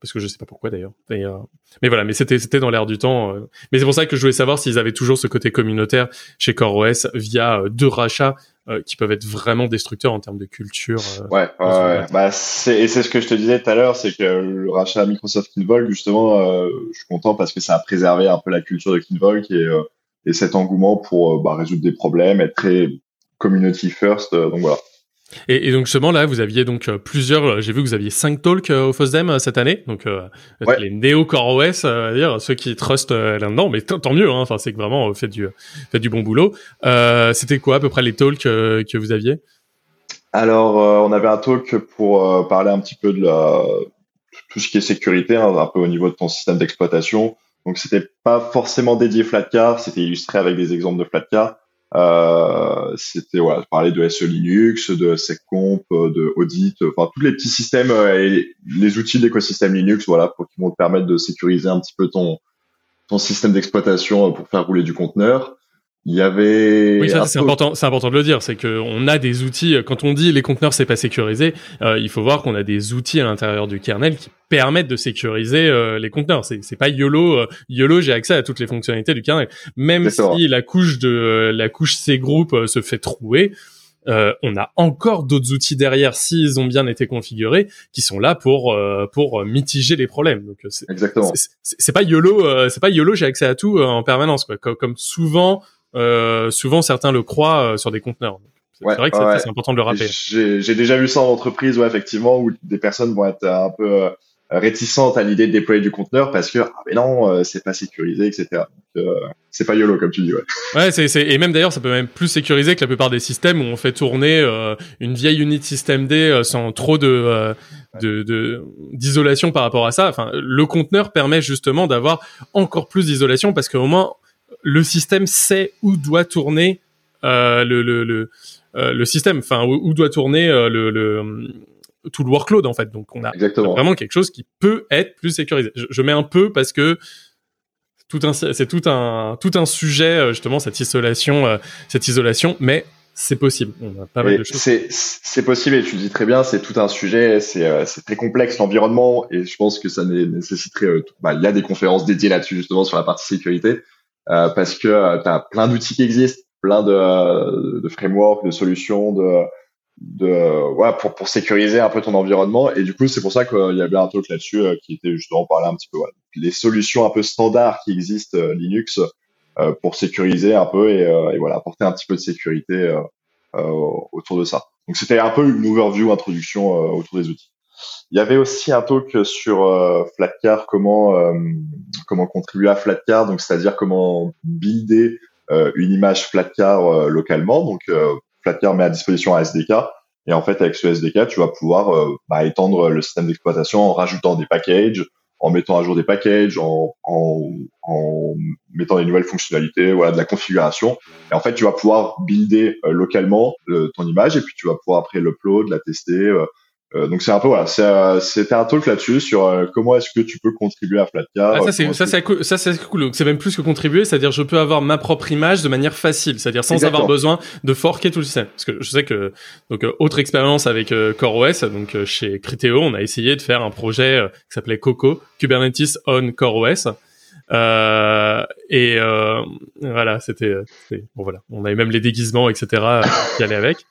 parce que je sais pas pourquoi d'ailleurs. Euh, mais voilà, mais c'était c'était dans l'air du temps. Euh. Mais c'est pour ça que je voulais savoir s'ils avaient toujours ce côté communautaire chez CoreOS via euh, deux rachats qui peuvent être vraiment destructeurs en termes de culture. ouais, ouais, Bah c'est et c'est ce que je te disais tout à l'heure, c'est que le rachat Microsoft Kinvolk justement, je suis content parce que ça a préservé un peu la culture de Kinvolk et et cet engouement pour bah, résoudre des problèmes, être très community first. donc voilà. Et, et, donc justement là, vous aviez donc euh, plusieurs. Euh, j'ai vu que vous aviez cinq talks euh, au FOSDEM cette année, donc les néo Core OS, à dire ceux qui trustent là-dedans. Mais tant mieux. Hein, enfin, c'est que vraiment faites du faites du bon boulot. C'était quoi à peu près les talks que vous aviez? Alors, on avait un talk pour parler un petit peu de la tout ce qui est sécurité, hein, un peu au niveau de ton système d'exploitation. Donc, c'était pas forcément dédié Flatcar, c'était illustré avec des exemples de Flatcar. Euh, c'était voilà, parler de SE Linux, de SecComp, de Audit, enfin tous les petits systèmes euh, et les outils d'écosystème Linux, voilà, pour qui vont te permettre de sécuriser un petit peu ton ton système d'exploitation pour faire rouler du conteneur. Il y avait. Oui, ça c'est important. C'est important de le dire. C'est que on a des outils. Quand on dit les conteneurs c'est pas sécurisé, euh, il faut voir qu'on a des outils à l'intérieur du kernel qui permettent de sécuriser euh, les conteneurs. C'est c'est pas YOLO. Euh, YOLO, j'ai accès à toutes les fonctionnalités du kernel. Même si la couche de la couche C group se fait trouer, euh, on a encore d'autres outils derrière s'ils ont bien été configurés qui sont là pour euh, pour mitiger les problèmes. Donc c'est exactement. C'est pas YOLO, c'est pas YOLO. J'ai accès à tout en permanence quoi. Comme, souvent souvent certains le croient sur des conteneurs. C'est vrai que c'est important de le rappeler. J'ai déjà vu ça en entreprise, ouais, effectivement, où des personnes vont être un peu réticente à l'idée de déployer du conteneur parce que ah mais non euh, c'est pas sécurisé etc donc, euh, c'est pas yolo comme tu dis ouais. Ouais c'est et même d'ailleurs ça peut même plus sécuriser que la plupart des systèmes où on fait tourner euh, une vieille unit système D sans trop de de d'isolation par rapport à ça. Enfin le conteneur permet justement d'avoir encore plus d'isolation parce qu'au moins le système sait où doit tourner le le le, le système enfin où, où, doit tourner le tout le workload en fait. Donc on a vraiment quelque chose qui peut être plus sécurisé. Je, mets un peu parce que tout un c'est tout un tout un sujet euh, justement cette isolation euh, cette isolation, mais c'est possible. On a pas mal de choses. C'est possible et tu dis très bien, c'est tout un sujet, c'est euh, c'est très complexe l'environnement et je pense que ça nécessiterait bah, il y a des conférences dédiées là-dessus justement sur la partie sécurité parce que tu as plein d'outils qui existent, plein de de frameworks, de solutions, de de ouais, pour pour sécuriser un peu ton environnement. Et du coup c'est pour ça qu'il y avait un talk là-dessus euh, qui était justement parler un petit peu les solutions un peu standards qui existent euh, Linux euh, pour sécuriser un peu et, et, voilà apporter un petit peu de sécurité autour de ça. Donc c'était un peu une overview introduction autour des outils il y avait aussi un talk sur Flatcar comment comment contribuer à Flatcar donc c'est-à-dire comment builder une image Flatcar localement donc Flatcar met à disposition un SDK. Et en fait, avec ce SDK, tu vas pouvoir euh, bah, étendre le système d'exploitation en rajoutant des packages, en mettant à jour des packages, en, en, mettant des nouvelles fonctionnalités, voilà, de la configuration. Et en fait, tu vas pouvoir builder euh, localement euh, ton image et puis tu vas pouvoir après l'upload, la tester, euh, donc c'est un peu voilà, euh, c'était un talk là-dessus sur euh, comment est-ce que tu peux contribuer à Flatcar. Ah, ça c'est ça c'est cool, ça c'est cool. Donc c'est même plus que contribuer, c'est-à-dire je peux avoir ma propre image de manière facile, c'est-à-dire sans avoir besoin de forquer tout le système. Parce que je sais que donc autre expérience avec CoreOS, donc chez Criteo, on a essayé de faire un projet qui s'appelait Coco, Kubernetes on CoreOS. Euh, et euh, voilà, c'était bon voilà, on avait même les déguisements, etc. Euh, qui allaient avec.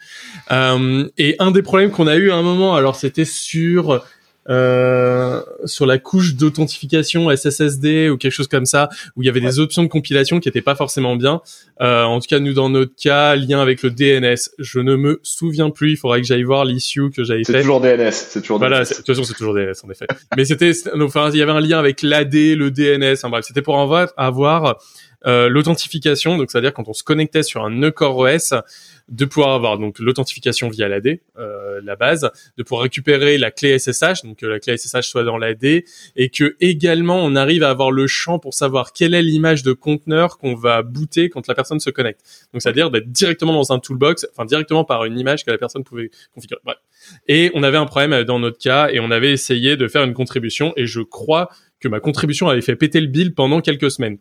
Euh, et un des problèmes qu'on a eu à un moment, alors c'était sur euh, sur la couche d'authentification SSSD ou quelque chose comme ça, où il y avait des options de compilation qui étaient pas forcément bien. Euh, en tout cas, nous dans notre cas, lien avec le DNS. Je ne me souviens plus. Il faudrait que j'aille voir l'issue que j'avais fait. C'est toujours DNS. C'est toujours. Voilà. De toute façon, c'est toujours DNS en effet. Mais c'était, enfin, il y avait un lien avec l'AD, le DNS. Enfin bref, c'était pour avoir, avoir l'authentification. Donc, c'est-à-dire quand on se connectait sur un nœud OS, de pouvoir avoir donc l'authentification via l'AD, euh, la base, de pouvoir récupérer la clé SSH, donc que la clé SSH soit dans l'AD, et que également on arrive à avoir le champ pour savoir quelle est l'image de conteneur qu'on va booter quand la personne se connecte. Donc c'est-à-dire d'être directement dans un toolbox, enfin directement par une image que la personne pouvait configurer. Bref. Et on avait un problème dans notre cas, et on avait essayé de faire une contribution, et je crois que ma contribution avait fait péter le bill pendant quelques semaines.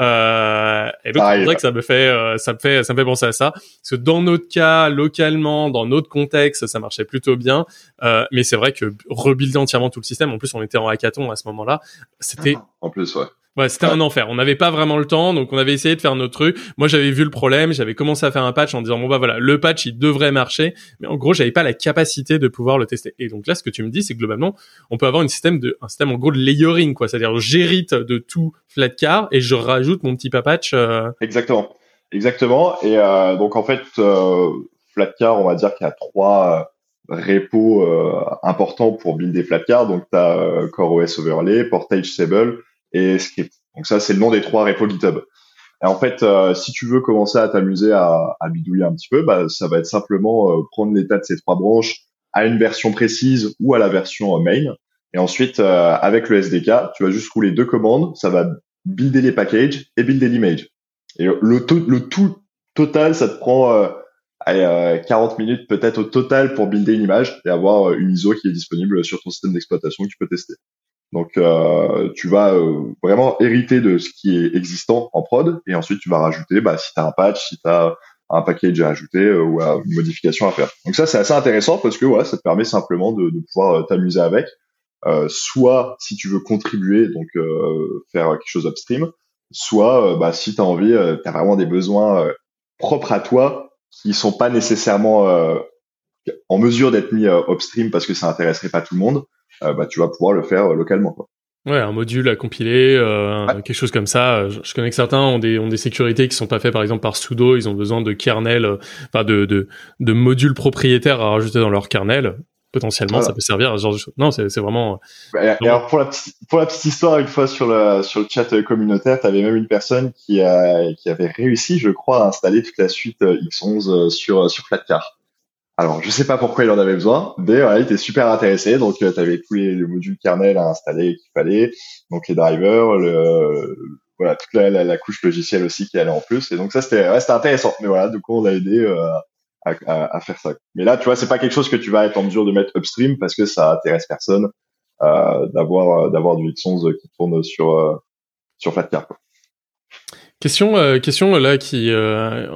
Euh, et donc c'est vrai que ça me fait, euh, ça me fait, ça me fait penser à ça, parce que dans notre cas, localement, dans notre contexte, ça marchait plutôt bien. Euh, mais c'est vrai que rebuilder entièrement tout le système, en plus on était en hackathon à ce moment-là, c'était en plus ouais. Ouais, c'était un enfer. On n'avait pas vraiment le temps, donc on avait essayé de faire notre truc. Moi, j'avais vu le problème, j'avais commencé à faire un patch en disant bon bah voilà, le patch il devrait marcher, mais en gros, j'avais pas la capacité de pouvoir le tester. Et donc là, ce que tu me dis, c'est que globalement, on peut avoir une système de un système en gros de layering quoi, c'est-à-dire j'hérite de tout Flatcar et je rajoute mon petit patch. Euh... Exactement, exactement. Et euh, donc en fait, euh, Flatcar, on va dire qu'il y a trois euh, repos euh, importants pour builder Flatcar. Donc tu as euh, CoreOS Overlay, Portage Sable et. Donc ça, c'est le nom des trois repos GitHub. Et en fait, euh, si tu veux commencer à t'amuser à, à, bidouiller un petit peu, bah, ça va être simplement euh, prendre l'état de ces trois branches à une version précise ou à la version euh, main. Et ensuite, avec le SDK, tu vas juste rouler deux commandes. Ça va builder les packages et builder l'image. Et le, le tout total, ça te prend allez, 40 minutes peut-être au total pour builder une image et avoir une ISO qui est disponible sur ton système d'exploitation que tu peux tester. Donc, euh, tu vas euh, vraiment hériter de ce qui est existant en prod et ensuite tu vas rajouter, bah, si tu as un patch, si tu as un package à ajouter euh, ou une modification à faire. Donc ça, c'est assez intéressant parce que voilà, ça te permet simplement de, pouvoir t'amuser avec. soit si tu veux contribuer, donc faire quelque chose upstream, soit bah, si tu as envie, tu as vraiment des besoins propres à toi qui sont pas nécessairement en mesure d'être mis upstream parce que ça intéresserait pas tout le monde, bah tu vas pouvoir le faire localement. Quoi. Ouais, un module à compiler, euh, quelque chose comme ça. Je, connais que certains ont des ont des sécurités qui sont pas faites par exemple par sudo. Ils ont besoin de kernel, euh, enfin de, de de modules propriétaires à rajouter dans leur kernel. Potentiellement, ça peut servir à ce genre de choses. Non, c'est c'est vraiment. Et, alors pour la petite pour la petite histoire, une fois sur le sur le chat communautaire, tu avais même une personne qui a qui avait réussi, je crois, à installer toute la suite X11 sur sur Flatcar. Alors, je sais pas pourquoi il en avait besoin, mais il était super intéressé. Donc, euh, tu avais tous les, modules kernel à installer qu'il fallait, donc les drivers, le, voilà, toute la, la, couche logicielle aussi qui allait en plus. Et donc ça, c'était ouais, intéressant. Mais voilà, du coup, on a aidé euh, à, à, à, faire ça. Mais là, tu vois, c'est pas quelque chose que tu vas être en mesure de mettre upstream parce que ça intéresse personne euh, d'avoir d'avoir du X11 qui tourne sur euh, sur Flatcar. Question, euh, question là qui, euh,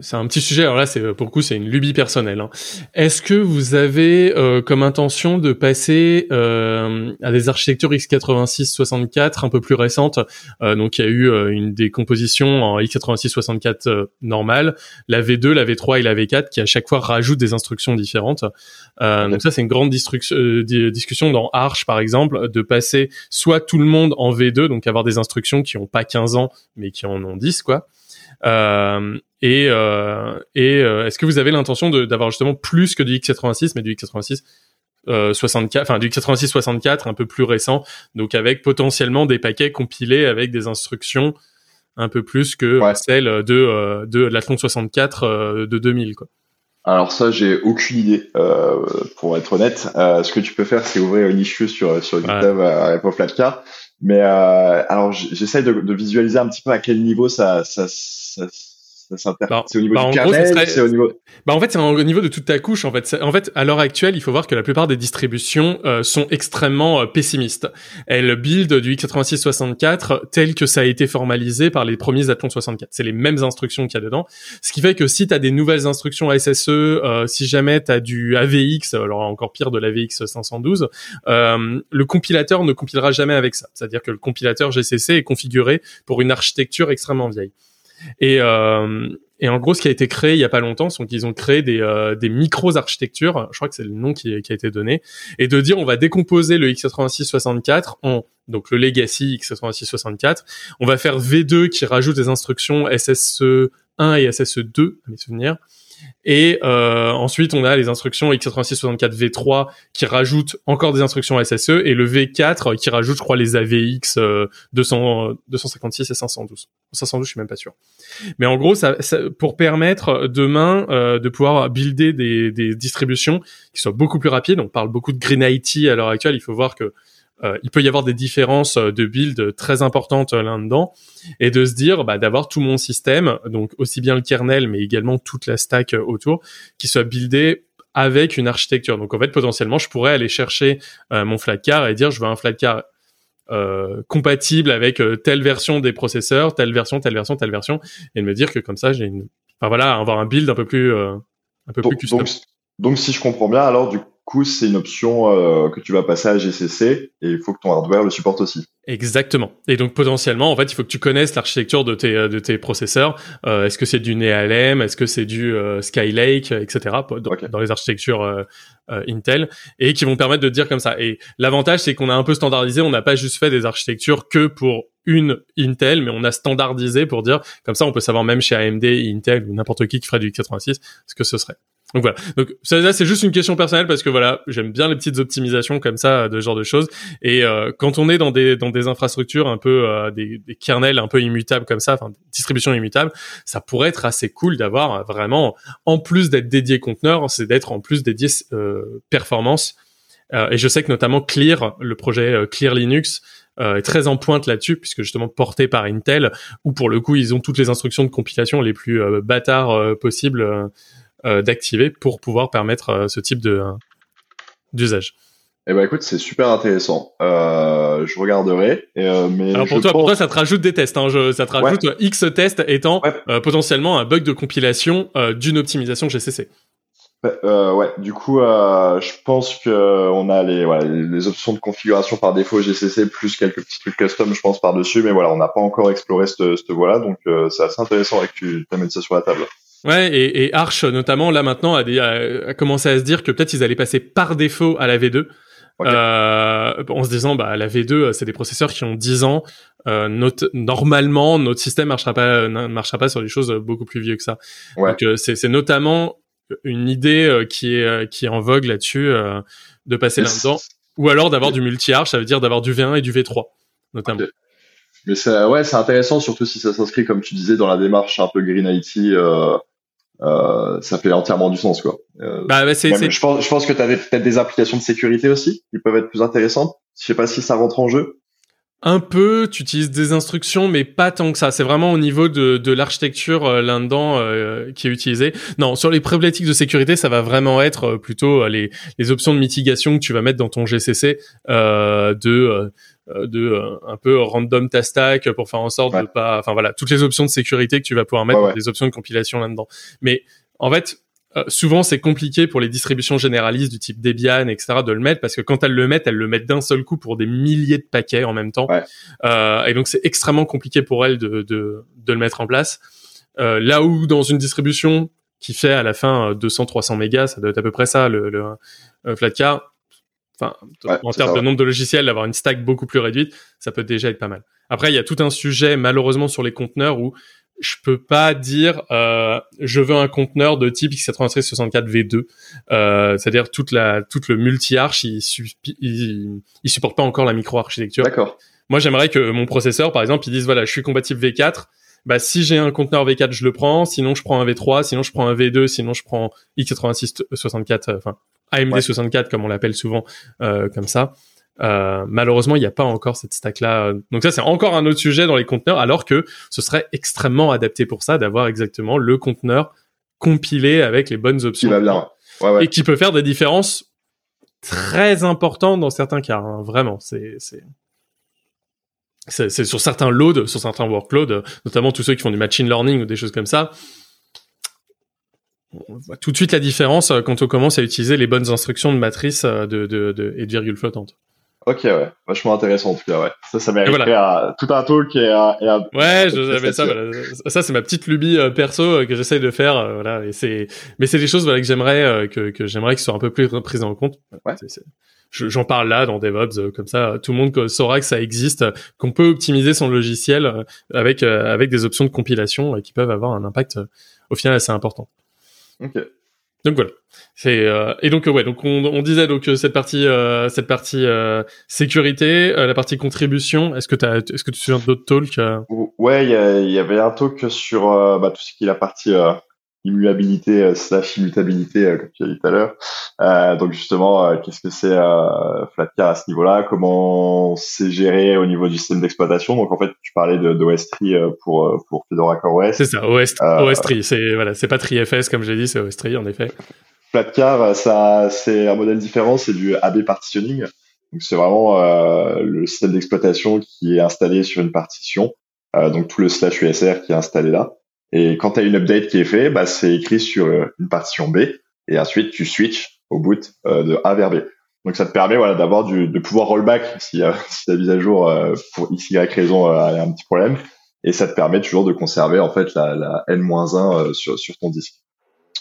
c'est un petit sujet. Alors là, c'est pour le coup, c'est une lubie personnelle. Hein. Est-ce que vous avez euh, comme intention de passer à des architectures x86-64 un peu plus récentes? Donc, il y a eu une décomposition en x86-64 normale, la V2, la V3 et la V4 qui à chaque fois rajoutent des instructions différentes. Donc ça, c'est une grande discussion dans Arch, par exemple, de passer soit tout le monde en V2, donc avoir des instructions qui ont pas 15 ans mais qui en ont 10 quoi. Euh, et euh, et euh, est-ce que vous avez l'intention d'avoir justement plus que du x86 mais du x86 64 enfin du x86 64 un peu plus récent donc avec potentiellement des paquets compilés avec des instructions un peu plus que celles de de l'Athlon 64 de 2000 quoi. Alors ça, j'ai aucune idée, euh, pour être honnête. Euh, ce que tu peux faire, c'est ouvrir une issue sur sur GitHub à, à Flatcar mais euh, alors j'essaie de, de, visualiser un petit peu à quel niveau ça, ça, ça, bah, c'est au niveau bah, du kernel, c'est au niveau. Bah en fait, c'est au niveau de toute ta couche. En fait, en fait, à l'heure actuelle, il faut voir que la plupart des distributions euh, sont extrêmement euh, pessimistes. Elles build du x86-64 tel que ça a été formalisé par les premiers Athlon 64. C'est les mêmes instructions qu'il y a dedans. Ce qui fait que si tu as des nouvelles instructions SSE, euh, si jamais tu as du AVX, alors encore pire de l'AVX 512, le compilateur ne compilera jamais avec ça. C'est-à-dire que le compilateur GCC est configuré pour une architecture extrêmement vieille. Et, euh, et en gros, ce qui a été créé il y a pas longtemps, c'est qu'ils ont créé des, euh, des micros-architectures, je crois que c'est le nom qui, qui, a été donné, et de dire on va décomposer le x86-64 en donc le legacy x86-64, on va faire V2 qui rajoute des instructions SSE1 et SSE2 à mes souvenirs, et euh, ensuite, on a les instructions x86-64v3 qui rajoutent encore des instructions SSE et le V4 qui rajoute, je crois, les AVX 200, 256 et 512. 512, je suis même pas sûr. Mais en gros, ça, pour permettre demain euh, de pouvoir builder des, des distributions qui soient beaucoup plus rapides. On parle beaucoup de Green IT à l'heure actuelle. Il faut voir que euh, il peut y avoir des différences euh, de build très importantes euh, là-dedans et de se dire bah, d'avoir tout mon système, donc aussi bien le kernel mais également toute la stack autour, qui soit buildé avec une architecture. Donc en fait potentiellement je pourrais aller chercher mon flatcar et dire je veux un flatcar euh, compatible avec telle version des processeurs, telle version, telle version, telle version, et de me dire que comme ça j'ai une, enfin voilà, avoir un build un peu plus, un peu plus custom. Donc, donc, si je comprends bien, alors du coup, c'est une option euh, que tu vas passer à GCC et il faut que ton hardware le supporte aussi. Exactement. Et donc potentiellement, en fait, il faut que tu connaisses l'architecture de tes euh, de tes processeurs. Euh, est-ce que c'est du NeALM Est-ce que c'est du Skylake, etc. Dans, les architectures Intel et qui vont permettre de dire comme ça. Et l'avantage, c'est qu'on a un peu standardisé. On n'a pas juste fait des architectures que pour une Intel, mais on a standardisé pour dire comme ça, on peut savoir même chez AMD, Intel ou n'importe qui qui ferait du x86 ce que ce serait. Donc voilà. Donc ça, c'est juste une question personnelle parce que voilà, j'aime bien les petites optimisations comme ça de ce genre de choses. Et euh, quand on est dans des dans des infrastructures un peu euh, des, des kernels un peu immutables comme ça, enfin distribution immutable, ça pourrait être assez cool d'avoir vraiment en plus d'être dédié conteneur, c'est d'être en plus dédié euh, performance. Euh, et je sais que notamment Clear, le projet Clear Linux, est très en pointe là-dessus, puisque justement porté par Intel, où pour le coup ils ont toutes les instructions de compilation les plus bâtards possibles euh, d'activer pour pouvoir permettre euh, ce type de euh, d'usage. Eh ben écoute, c'est super intéressant. Euh, je regarderai. mais Alors pour toi, pour toi, ça te rajoute des tests. Hein. Je, ça te rajoute X tests étant potentiellement un bug de compilation d'une optimisation GCC. Euh, ouais, du coup, euh, je pense que on a les, voilà, les options de configuration par défaut GCC plus quelques petits trucs custom, je pense par dessus, mais voilà, on n'a pas encore exploré cette, cette voie-là, donc c'est assez intéressant que tu amènes ça sur la table. Ouais, et, et Arch notamment là maintenant a, des, a, commencé à se dire que peut-être ils allaient passer par défaut à la V2. Euh, en se disant bah la V2 c'est des processeurs qui ont 10 ans euh, notre, normalement notre système marchera pas ne marchera pas sur des choses beaucoup plus vieux que ça. Donc euh, c'est notamment une idée euh, qui est euh, qui est en vogue là-dessus de passer là-dedans. ou alors d'avoir du multi-arch ça veut dire d'avoir du V1 et du V3 notamment mais c'est ouais c'est intéressant surtout si ça s'inscrit comme tu disais dans la démarche un peu green IT euh, ça fait entièrement du sens quoi. Euh, bah, bah c'est, je pense, je pense que tu avais peut-être des applications de sécurité aussi qui peuvent être plus intéressantes. Je sais pas si ça rentre en jeu. Un peu, tu utilises des instructions, mais pas tant que ça. C'est vraiment au niveau de, de l'architecture euh, là-dedans euh, qui est utilisé. Non, sur les problématiques de sécurité, ça va vraiment être plutôt les, les options de mitigation que tu vas mettre dans ton GCC de euh, de euh, un peu random ta stack pour faire en sorte de pas enfin voilà toutes les options de sécurité que tu vas pouvoir mettre des options de compilation là-dedans. Mais en fait euh, souvent c'est compliqué pour les distributions généralistes du type Debian etc de le mettre parce que quand elles le mettent elles le mettent d'un seul coup pour des milliers de paquets en même temps. Euh, et donc c'est extrêmement compliqué pour elles de, de, de le mettre en place. Euh, là où dans une distribution qui fait à la fin 200-300 mégas, ça doit être à peu près ça le, le Flatcar enfin en termes de nombre de logiciels, d'avoir une stack beaucoup plus réduite, ça peut déjà être pas mal. Après, il y a tout un sujet malheureusement sur les conteneurs où je peux pas dire euh, je veux un conteneur de type x86-64 V2, euh, c'est-à-dire toute la toute le multi-arch, il, il, il, supporte pas encore la micro-architecture. D'accord. Moi, j'aimerais que mon processeur, par exemple, il dise voilà, je suis compatible V4. Bah, si j'ai un conteneur V4, je le prends. Sinon, je prends un V3. Sinon, je prends un V2. Sinon, je prends x86-64. Enfin, AMD 64 comme on l'appelle souvent euh, comme ça. Euh, malheureusement, il n'y a pas encore cette stack-là. Donc ça, c'est encore un autre sujet dans les conteneurs, alors que ce serait extrêmement adapté pour ça d'avoir exactement le conteneur compilé avec les bonnes options. Qui va bien. Ouais, ouais. Et qui peut faire des différences très importantes dans certains cas. Hein. Vraiment, c'est c'est c'est sur certains loads, sur certains workloads, notamment tous ceux qui font du machine learning ou des choses comme ça on voit tout de suite la différence euh, quand on commence à utiliser les bonnes instructions de matrice euh, de, de, de et de virgule flottante. Ok, ouais, vachement intéressant en tout cas, ouais. Ça, ça mériterait voilà. tout un talk et, à, et Ouais, j'avais ça. Voilà. Ça, c'est ma petite lubie euh, perso que j'essaye de faire, voilà. Et c'est, mais c'est des choses voilà que j'aimerais que, que j'aimerais qu'ils soient un peu plus prises en compte. Ouais. J'en parle là dans DevOps, comme ça, tout le monde saura que ça existe, qu'on peut optimiser son logiciel avec avec des options de compilation qui peuvent avoir un impact au final assez important. Ok. Donc voilà. C'est euh, et donc ouais donc on, on disait donc euh, cette partie euh, cette partie euh, sécurité la partie contribution est-ce que tu est-ce que tu te souviens d'autres talks Ouais il y, y, avait un talk sur bah, tout ce qui est la partie immuabilité euh, slash immutabilité euh, comme tu as dit tout à l'heure. Euh, donc justement, qu'est-ce que c'est Flatcar à ce niveau-là? Comment c'est géré au niveau du système d'exploitation? Donc en fait, tu parlais de, d'OS3 pour pour Fedora CoreOS. C'est ça, OS, OS3. C'est voilà, c'est pas TriFS comme j'ai dit, c'est OS3 en effet. Flatcar, ça c'est un modèle différent, c'est du AB partitioning. Donc c'est vraiment le système d'exploitation qui est installé sur une partition. donc tout le slash USR qui est installé là. Et quand tu as une update qui est fait, bah, c'est écrit sur euh, une partition B et ensuite tu switches au boot euh, de A vers B. Donc ça te permet voilà d'avoir du de pouvoir rollback si, euh, <laughs> si ta mise à jour pour x y raison a un petit problème et ça te permet toujours de conserver en fait la, la n-1 sur sur ton disque.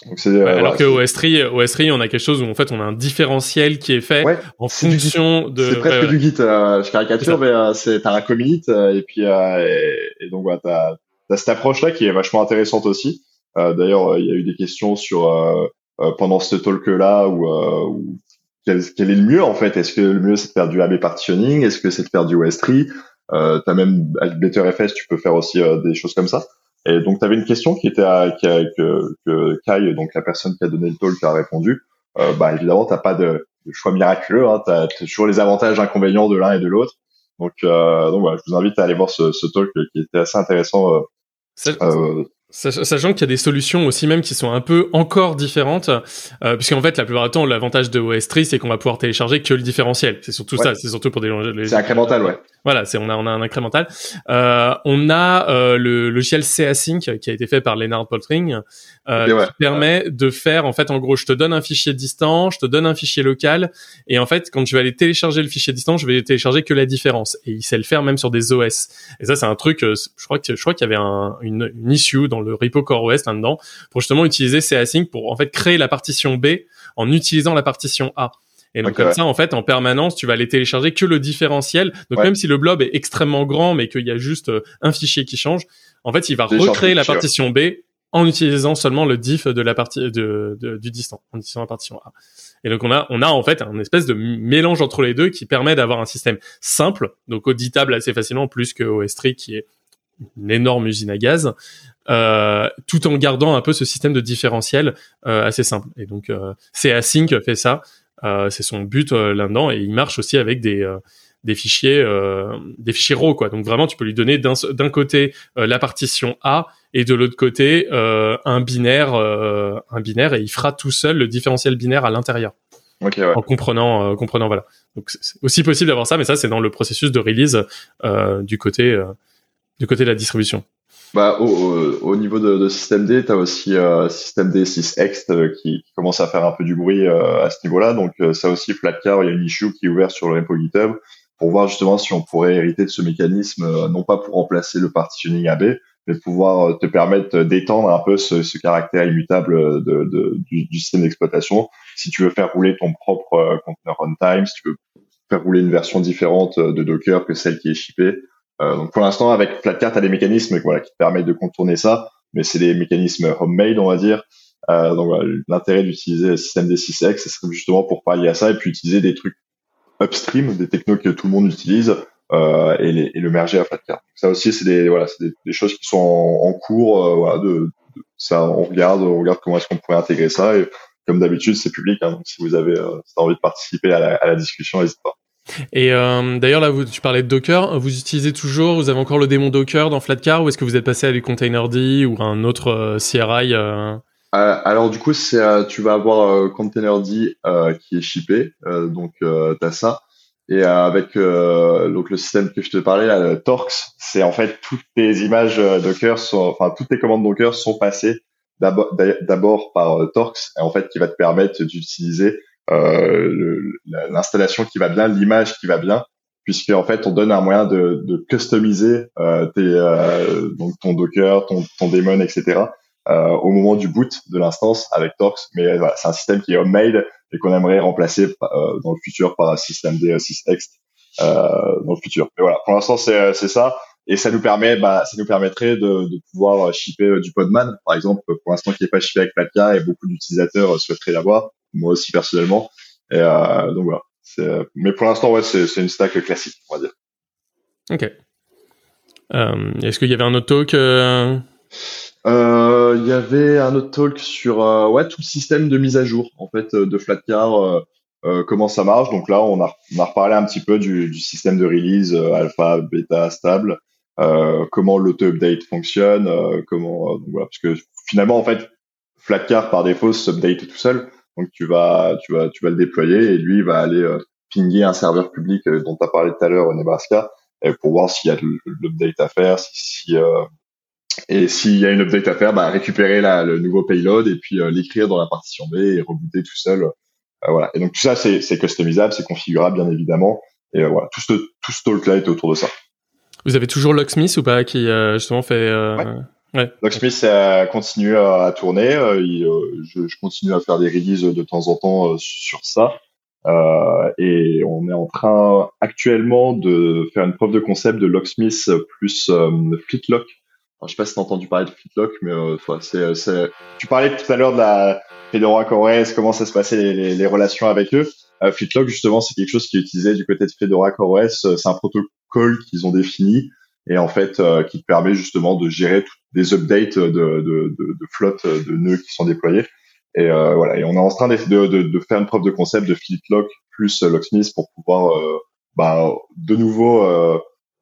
Donc c'est, alors que OS3, OS3, on a quelque chose où en fait on a un différentiel qui est fait en fonction de. C'est presque du Git. je caricature, mais c'est t'as un commit et puis et, et donc voilà, t'as T'as cette approche-là qui est vachement intéressante aussi. Euh, D'ailleurs, euh, il y a eu des questions sur euh, euh pendant ce talk-là où, euh, quel, quel, est le mieux en fait? Est-ce que le mieux c'est de faire du AB partitioning? Est-ce que c'est de faire du OS3 euh, T'as même avec BetterFS, tu peux faire aussi des choses comme ça. Et donc, tu avais une question qui était à, qui a, que, que Kai, donc la personne qui a donné le talk, a répondu. Euh, bah évidemment, t'as pas de, de, choix miraculeux. Hein, t'as toujours les avantages, inconvénients de l'un et de l'autre. Donc, euh, donc voilà, je vous invite à aller voir ce, ce talk qui était assez intéressant euh, Sachant qu'il y a des solutions aussi même qui sont un peu encore différentes, euh, puisqu'en fait la plupart du temps l'avantage de OS3 c'est qu'on va pouvoir télécharger que le différentiel. C'est surtout ça, c'est surtout pour des. C'est incrémental, ouais. Voilà, c'est on a on a un incrémental. Euh, on a euh, le logiciel CAsync qui a été fait par Leonard Poltring, euh, qui permet de faire en fait en gros je te donne un fichier distant, je te donne un fichier local, et en fait quand je vais aller télécharger le fichier distant, je vais télécharger que la différence. Et il sait le faire même sur des OS. Et ça c'est un truc, euh, je crois que je crois qu'il y avait un, une, une issue dans le repo CoreOS là-dedans pour justement utiliser ces async pour en fait créer la partition B en utilisant la partition A. Et donc comme ça, en fait, en permanence, tu vas aller télécharger que le différentiel. Donc même si le blob est extrêmement grand, mais qu'il y a juste euh, un fichier qui change, en fait, il va recréer la partition B en utilisant seulement le diff de la partie de, du distant, en utilisant la partition A. Et donc on a on a en fait un espèce de mélange entre les deux qui permet d'avoir un système simple, donc auditable assez facilement, plus que OS3 qui est une énorme usine à gaz, euh, tout en gardant un peu ce système de différentiel euh, assez simple. Et donc euh, c'est Async fait ça. Euh, c'est son but là-dedans et il marche aussi avec des des fichiers des fichiers RAW quoi. Donc vraiment tu peux lui donner d'un côté la partition A et de l'autre côté un binaire un binaire et il fera tout seul le différentiel binaire à l'intérieur. Okay, ouais. En comprenant comprenant voilà. Donc c'est aussi possible d'avoir ça mais ça c'est dans le processus de release du côté du côté de la distribution. Bah, au, au, niveau de, de système D, tu as aussi euh, système D 6X euh, qui, qui, commence à faire un peu du bruit euh, à ce niveau-là. Donc euh, ça aussi, Flatcar, il y a une issue qui est ouverte sur le repo GitHub pour voir justement si on pourrait hériter de ce mécanisme, euh, non pas pour remplacer le partitioning AB, mais pouvoir te permettre d'étendre un peu ce, ce, caractère immutable de, de, du, du, système d'exploitation. Si tu veux faire rouler ton propre conteneur runtime, si tu veux faire rouler une version différente de Docker que celle qui est shippée, euh, donc pour l'instant, avec Flatcar, tu as des mécanismes voilà, qui te permettent de contourner ça, mais c'est des mécanismes homemade, on va dire. Euh, donc l'intérêt d'utiliser le système D6X, ce serait justement pour pallier à ça et puis utiliser des trucs upstream, des technos que tout le monde utilise euh, et, les, et, le merger à Flatcar. Ça aussi, c'est des voilà, c'est des, des, choses qui sont en, en cours. Euh, voilà, de, de, ça, on regarde, on regarde comment est-ce qu'on pourrait intégrer ça. Et comme d'habitude, c'est public. Hein, donc si vous avez, euh, si envie de participer à la, à la discussion, n'hésitez pas. Et euh, d'ailleurs là, tu parlais de Docker. Vous utilisez toujours, vous avez encore le démon Docker dans Flatcar ou est-ce que vous êtes passé à du Containerd ou un autre euh, CRI euh... euh... alors du coup, c'est tu vas avoir Containerd qui est shippé, donc tu as ça. Et avec donc le système que je te parlais, là, Torx, c'est en fait toutes tes images Docker, enfin toutes tes commandes Docker sont passées d'abord par Torx, et en fait qui va te permettre d'utiliser l'installation qui va bien, l'image qui va bien, puisque en fait on donne un moyen de, de customiser euh, tes, euh, donc ton Docker, ton, ton daemon, etc. Euh, au moment du boot de l'instance avec Torx. Mais voilà, c'est un système qui est homemade et qu'on aimerait remplacer euh, dans le futur par un système D6X euh, dans le futur. Mais voilà, pour l'instant c'est ça. Et ça nous permet, bah, ça nous permettrait de, de pouvoir shipper du Podman, par exemple, pour l'instant qui n'est pas shippé avec Platcar et beaucoup d'utilisateurs souhaiteraient l'avoir moi aussi personnellement. Et euh, donc voilà. Mais pour l'instant, ouais, c'est une stack classique, on va dire. Ok. Euh, Est-ce qu'il y avait un autre talk euh... euh il y avait un autre talk sur euh, ouais tout le système de mise à jour en fait de Flatcar, euh, comment ça marche. Donc là, on a, on a reparlé un petit peu du, du système de release alpha, bêta, stable, comment l'auto-update fonctionne, comment voilà, parce que finalement en fait Flatcar par défaut s'update tout seul. Donc tu vas, tu vas, tu vas le déployer et lui il va aller euh, pinguer un serveur public euh, dont tu as parlé tout à l'heure au Nebraska pour voir s'il y a l'update à faire, si, si euh, et s'il y a une update à faire, bah, récupérer la, le nouveau payload et puis l'écrire dans la partition B et rebooter tout seul. voilà. Et donc tout ça c'est, c'est customisable, c'est configurable bien évidemment. Et voilà, tout ce tout ce talk là est autour de ça. Vous avez toujours Locksmith ou pas qui justement fait Ouais. Locksmith euh, continue à, tourner. Euh, euh, je, je, continue à faire des releases de temps en temps euh, sur ça. et on est en train actuellement de faire une preuve de concept de Locksmith plus Fleetlock. Alors, je sais pas si tu as entendu parler de Fleetlock, mais c'est, c'est... tu parlais tout à l'heure de la Fedora CoreOS, comment ça se passait les, les, les relations avec eux? Fleetlock, justement, c'est quelque chose qui est utilisé du côté de Fedora CoreOS. C'est un protocole qu'ils ont défini et en fait euh, qui permet justement de gérer des updates de, de, de, flotte de nœuds qui sont déployés. Et euh, voilà, et on est en train de, de, de, faire une preuve de concept de Fleetlock plus Locksmith pour pouvoir euh, bah, de nouveau euh,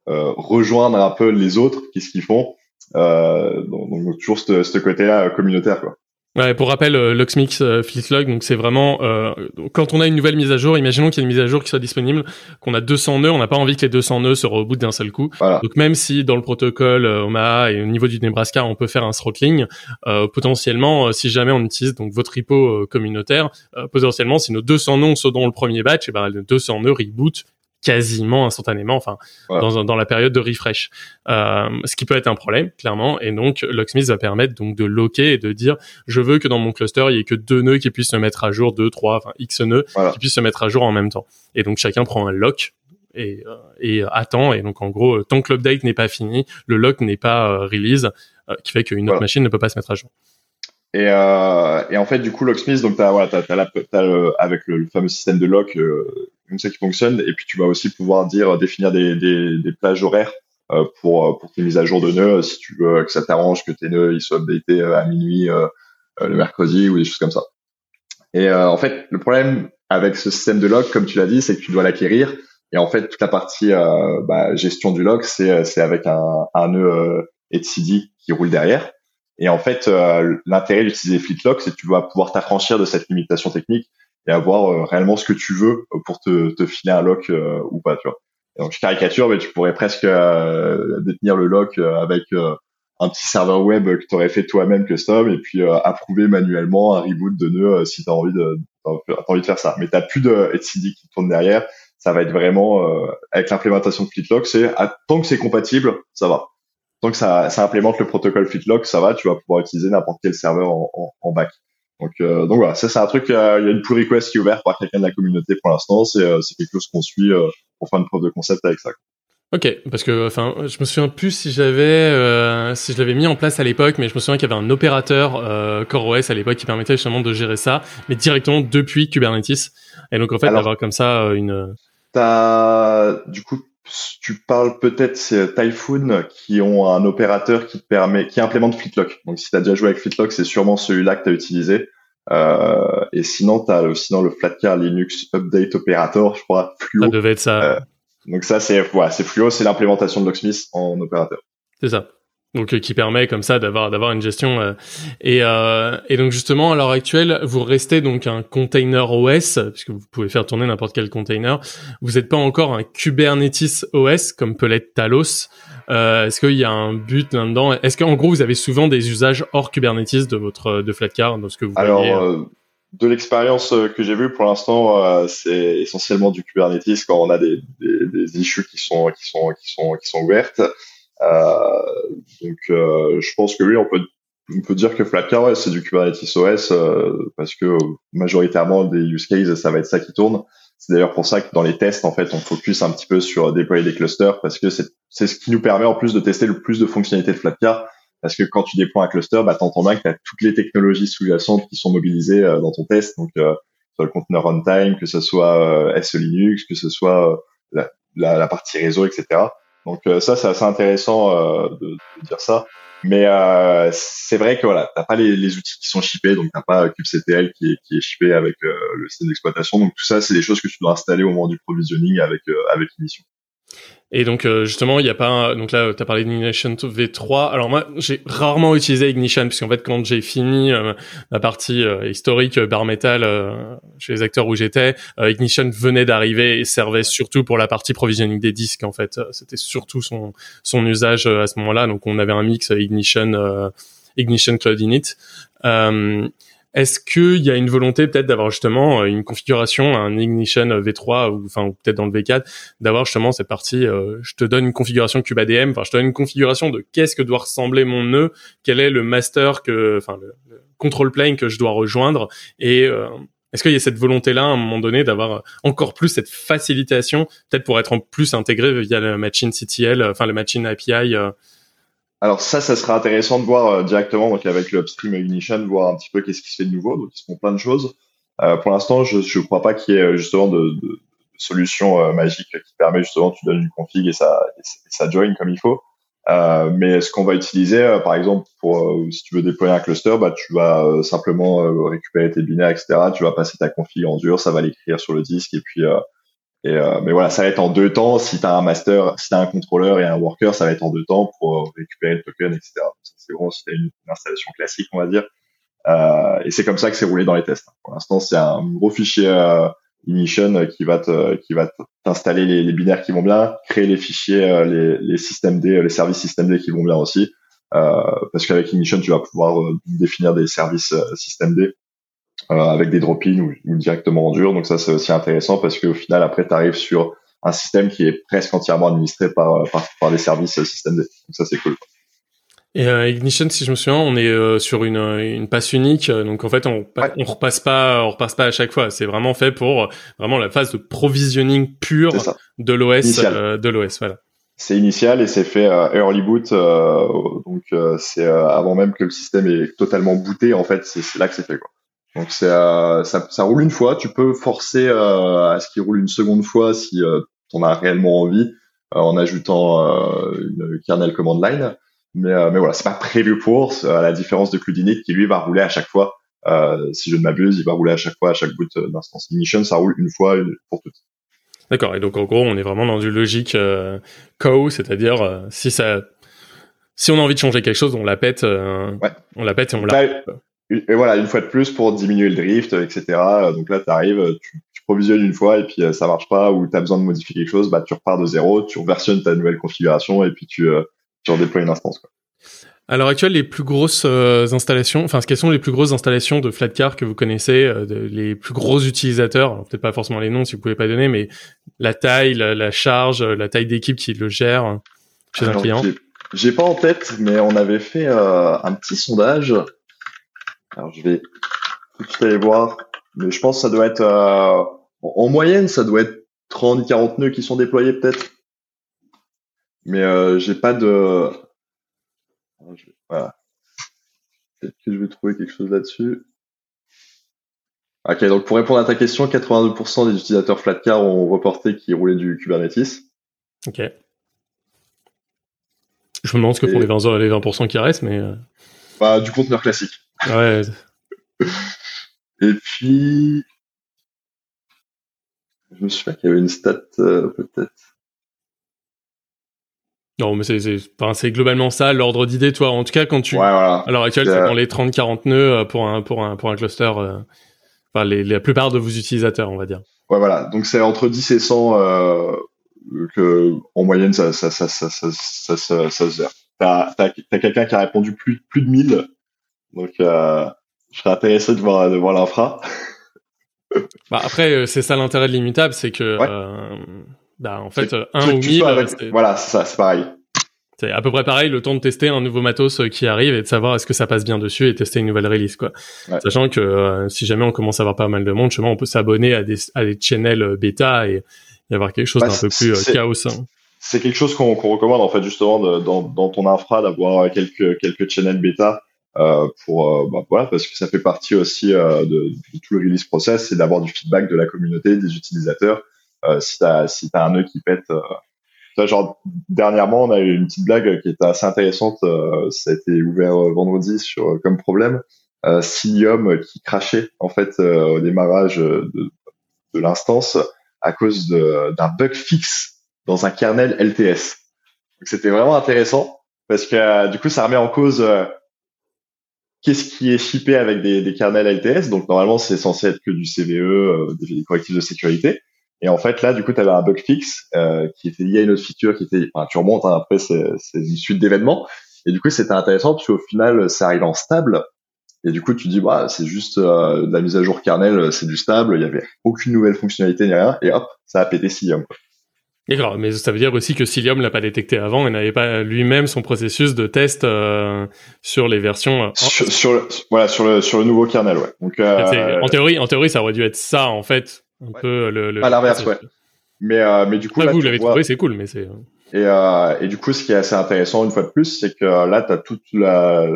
euh, rejoindre un peu les autres, qu'est-ce qu'ils font. donc, donc, toujours ce, ce côté-là communautaire quoi. Ouais, pour rappel, euh, Locksmith euh, Fleetlog, donc c'est vraiment euh, quand on a une nouvelle mise à jour, imaginons qu'il y a une mise à jour qui soit disponible, qu'on a 200 nœuds, on n'a pas envie que les 200 nœuds se rebootent d'un seul coup. Donc même si dans le protocole euh, Omaha et au niveau du Nebraska, on peut faire un throttling, euh, potentiellement, si jamais on utilise donc votre repo communautaire, potentiellement si nos 200 nœuds sont dans le premier batch, et eh ben les 200 nœuds reboot quasiment instantanément, enfin dans, dans la période de refresh, euh, ce qui peut être un problème clairement. Et donc Locksmith va permettre donc de locker et de dire je veux que dans mon cluster il y ait que deux nœuds qui puissent se mettre à jour, deux, trois, enfin x nœuds qui puissent se mettre à jour en même temps. Et donc chacun prend un lock et, euh, et attend. Et donc en gros, tant que l'update n'est pas fini, le lock n'est pas euh, release, euh, qui fait qu'une autre machine ne peut pas se mettre à jour. Et, euh, et en fait, du coup, Locksmith, donc t'as voilà, t'as, t'as, la, t'as avec le, fameux système de lock, euh, comme ça qui fonctionne. Et puis tu vas aussi pouvoir dire définir des, des, des plages horaires euh, pour pour tes mises à jour de nœuds, si tu veux que ça t'arrange que tes nœuds ils soient updatés à minuit le mercredi ou des choses comme ça. Et en fait, le problème avec ce système de lock, comme tu l'as dit, c'est que tu dois l'acquérir. Et en fait, toute la partie bah, gestion du lock, c'est c'est avec un, un nœud etcd qui roule derrière. Et en fait, euh, l'intérêt d'utiliser FleetLock, c'est que tu vas pouvoir t'affranchir de cette limitation technique et avoir euh, réellement ce que tu veux pour te, te filer un lock euh, ou pas, tu vois. donc je caricature, mais tu pourrais presque détenir le lock avec un petit serveur web que tu aurais fait toi-même custom et puis approuver manuellement un reboot de nœud si tu as envie de envie de faire ça. Mais tu plus de etcd qui tourne derrière. Ça va être vraiment avec l'implémentation de FleetLock, c'est tant que c'est compatible, ça va tant que ça, ça implémente le protocole FitLock, ça va, tu vas pouvoir utiliser n'importe quel serveur en, en, en back. Donc, euh, donc voilà, ça c'est un truc, euh, il y a une pull request qui est ouverte par quelqu'un de la communauté pour l'instant, c'est euh, quelque chose qu'on suit pour faire une preuve de concept avec ça. Ok, parce que enfin, je me souviens plus si j'avais si je l'avais mis en place à l'époque, mais je me souviens qu'il y avait un opérateur CoreOS à l'époque qui permettait justement de gérer ça, mais directement depuis Kubernetes. Et donc en fait, d'avoir comme ça une. T'as du coup tu parles peut-être c'est Typhoon qui ont un opérateur qui te permet, qui implémente Fleetlock. Donc si tu as déjà joué avec Fleetlock, c'est sûrement celui-là que tu as utilisé. Euh, et sinon, tu as sinon le Flatcar Linux Update Operator, je crois, Fluo. Ça devait être ça. Euh, donc ça, c'est ouais, c'est Fluo, c'est l'implémentation de Locksmith en opérateur. C'est ça donc euh, qui permet comme ça d'avoir d'avoir une gestion euh, et euh, et donc justement à l'heure actuelle vous restez donc un container OS puisque vous pouvez faire tourner n'importe quel container. Vous n'êtes pas encore un Kubernetes OS comme peut l'être Talos. Euh, est-ce qu'il y a un but là-dedans? Est-ce qu'en gros vous avez souvent des usages hors Kubernetes de votre de Flatcar dans ce que vous alors voyez, de l'expérience que j'ai vue pour l'instant, c'est essentiellement du Kubernetes quand on a des, des, des issues qui sont qui sont qui sont qui sont ouvertes. Euh, donc, euh, je pense que oui, on peut on peut dire que Flatcar, ouais, c'est du Kubernetes OS euh, parce que majoritairement des use cases, ça va être ça qui tourne. C'est d'ailleurs pour ça que dans les tests, en fait, on focus un petit peu sur déployer des clusters parce que c'est ce qui nous permet en plus de tester le plus de fonctionnalités de Flatcar. Parce que quand tu déploies un cluster, bah, t'entends bien que tu as toutes les technologies sous-jacentes qui sont mobilisées dans ton test. Donc, euh, soit le conteneur runtime, que ce soit SE Linux, que ce soit la, la, la, partie réseau, etc. Donc euh, ça, c'est assez intéressant euh, de, dire ça. Mais euh, c'est vrai que voilà, t'as pas les, outils qui sont shippés, donc t'as pas kubectl qui est, qui est shippé avec le système d'exploitation. Donc tout ça, c'est des choses que tu dois installer au moment du provisioning avec avec l'émission. Et donc euh, justement, il y a pas donc là tu as parlé d'Ignition V3. Alors moi, j'ai rarement utilisé Ignition puisqu'en fait quand j'ai fini euh, ma partie euh, historique bar metal chez les acteurs où j'étais, Ignition venait d'arriver et servait surtout pour la partie provisioning des disques en fait. C'était surtout son son usage à ce moment-là. Donc on avait un mix Ignition Ignition Cloud Init. Est-ce qu'il y a une volonté peut-être d'avoir justement euh, une configuration, un Ignition V3 ou enfin peut-être dans le V4, d'avoir justement cette partie, euh, je te donne une configuration KubeADM, enfin je te donne une configuration de qu'est-ce que doit ressembler mon nœud, quel est le master que, enfin le, control plane que je dois rejoindre et euh, est-ce qu'il y a cette volonté-là à un moment donné d'avoir encore plus cette facilitation, peut-être pour être en plus intégré via le machine CTL, enfin le machine API alors ça, ça sera intéressant de voir euh, directement donc avec le upstream Ignition, voir un petit peu qu'est-ce qui se fait de nouveau. Donc ils font plein de choses. Euh, pour l'instant, je ne crois pas qu'il y ait euh, justement de, de, solution euh, magique qui permet justement tu donnes une config et ça et ça join comme il faut. Euh, mais ce qu'on va utiliser, par exemple, pour si tu veux déployer un cluster, bah tu vas simplement récupérer tes binaires, etc. Tu vas passer ta config en dur, ça va l'écrire sur le disque et puis et, euh, mais voilà, ça va être en deux temps. Si tu as un master, si tu as un contrôleur et un worker, ça va être en deux temps pour récupérer le token, etc. C'est vraiment si une, installation classique, on va dire. Euh, et c'est comme ça que c'est roulé dans les tests. Pour l'instant, c'est un gros fichier euh, qui va te, qui va t'installer les, binaires qui vont bien, créer les fichiers, euh, les, les systèmes D, les services système D qui vont bien aussi. Euh, parce qu'avec Ignition, tu vas pouvoir définir des services système D euh, avec des drop-in ou, directement en dur. Donc ça, c'est aussi intéressant parce qu'au final, après, tu arrives sur un système qui est presque entièrement administré par, par, par des services système D. Donc ça, c'est cool. Et euh, Ignition, si je me souviens, on est euh, sur une, une passe unique, donc en fait on on repasse pas on repasse pas à chaque fois. C'est vraiment fait pour vraiment la phase de provisioning pure de l'OS de l'OS. Voilà. C'est initial et c'est fait early boot, donc c'est avant même que le système est totalement booté. En fait, c'est là que c'est fait quoi. Donc c'est ça, ça roule une fois. Tu peux forcer à ce qu'il roule une seconde fois si tu en as réellement envie en ajoutant une kernel command line. Mais, euh, mais voilà, c'est pas prévu pour, à la différence de Cludinic qui lui va rouler à chaque fois. Euh, si je ne m'abuse, il va rouler à chaque fois, à chaque boot euh, d'instance. Ignition, ça roule une fois pour toutes. D'accord. Et donc en gros, on est vraiment dans une logique euh, co, c'est-à-dire euh, si ça, si on a envie de changer quelque chose, on la pète, ouais. on la pète et on la. Et voilà, une fois de plus pour diminuer le drift, etc. Donc là, tu arrives, tu, tu, provisionnes une fois et puis ça marche pas ou tu as besoin de modifier quelque chose, bah tu repars de zéro, tu versionnes ta nouvelle configuration et puis tu tu redéploies une instance. Quoi. À l'heure actuelle, les plus grosses euh, installations, enfin, quelles sont les plus grosses installations de Flatcar que vous connaissez, euh, les plus gros utilisateurs Peut-être pas forcément les noms si vous pouvez pas donner, mais la taille, la, charge, la taille d'équipe qui le gère chez un client? J'ai pas en tête, mais on avait fait euh, un petit sondage. Alors je vais tout de suite aller voir, mais je pense que ça doit être en moyenne, ça doit être 30-40 nœuds qui sont déployés peut-être. Mais euh, j'ai pas de. Voilà. Peut-être que je vais trouver quelque chose là-dessus. Ok, donc pour répondre à ta question, 82% des utilisateurs Flatcar ont reporté qu'ils roulaient du Kubernetes. Ok. Je me demande ce que font les 20%, les 20 qui restent, mais. Euh. Bah, du conteneur classique. Ouais. Et puis. Je me souviens qu'il y avait une stat, euh, peut-être. Non, mais c'est c'est globalement ça l'ordre d'idée, toi. En tout cas, quand tu ouais, voilà. à l'heure actuelle, c'est dans les 30-40 nœuds euh, pour un pour un pour un cluster. Euh, enfin, les, la plupart de vos utilisateurs, on va dire. Ouais, voilà. Donc c'est entre 10 et 100 euh, que en moyenne ça ça ça ça ça ça, ça, ça se gère. T'as t'as quelqu'un qui a répondu plus plus de 1000. Donc euh, je serais intéressé de voir de voir l'infra. <laughs> bah après, euh, c'est ça l'intérêt de l'immutable, c'est que euh, bah, en fait, un ou mille. Voilà, c'est ça, c'est pareil. C'est à peu près pareil, le temps de tester un nouveau matos qui arrive et de savoir est-ce que ça passe bien dessus et tester une nouvelle release, quoi. Sachant que euh, si jamais on commence à avoir pas mal de monde, on peut s'abonner à des, à des channels bêta et y avoir quelque chose bah, d'un peu plus chaos. Hein. C'est quelque chose qu'on recommande en fait justement de, dans, dans ton infra d'avoir quelques quelques channels bêta euh, pour bah, voilà parce que ça fait partie aussi de, de, tout le release process, c'est d'avoir du feedback de la communauté, des utilisateurs euh, si t'as si t'as un nœud qui pète euh, genre dernièrement on a eu une petite blague qui était assez intéressante euh, ça a été ouvert vendredi sur comme problème euh, Cilium qui crachait en fait au démarrage de, de l'instance à cause d'un bug fixe dans un kernel LTS. C'était vraiment intéressant parce que du coup ça remet en cause qu'est-ce qui est shippé avec des, des kernels LTS. Donc normalement c'est censé être que du CVE, des correctifs de sécurité. Et en fait, là, du coup, tu avais un bug fixe euh, qui était lié à une autre feature qui était, enfin, tu remontes, hein, après, c'est une suite d'événements. Et du coup, c'était intéressant parce qu'au final, ça arrive en stable. Et du coup, tu dis, bah, c'est juste euh, de la mise à jour kernel, c'est du stable, il y avait aucune nouvelle fonctionnalité ni rien. Et hop, ça a pété Cilium. D'accord, mais ça veut dire aussi que Cilium l'a pas détecté avant et n'avait pas lui-même son processus de test euh, sur les versions. Sur, sur, le, voilà, sur le sur le nouveau kernel, ouais. Donc en théorie, en théorie, ça aurait dû être ça en fait un peu le, le... à l'inverse ouais mais euh, mais du coup ah, vous l'avez trouvé c'est cool mais c'est et euh, et du coup ce qui est assez intéressant une fois de plus c'est que là tu as toute la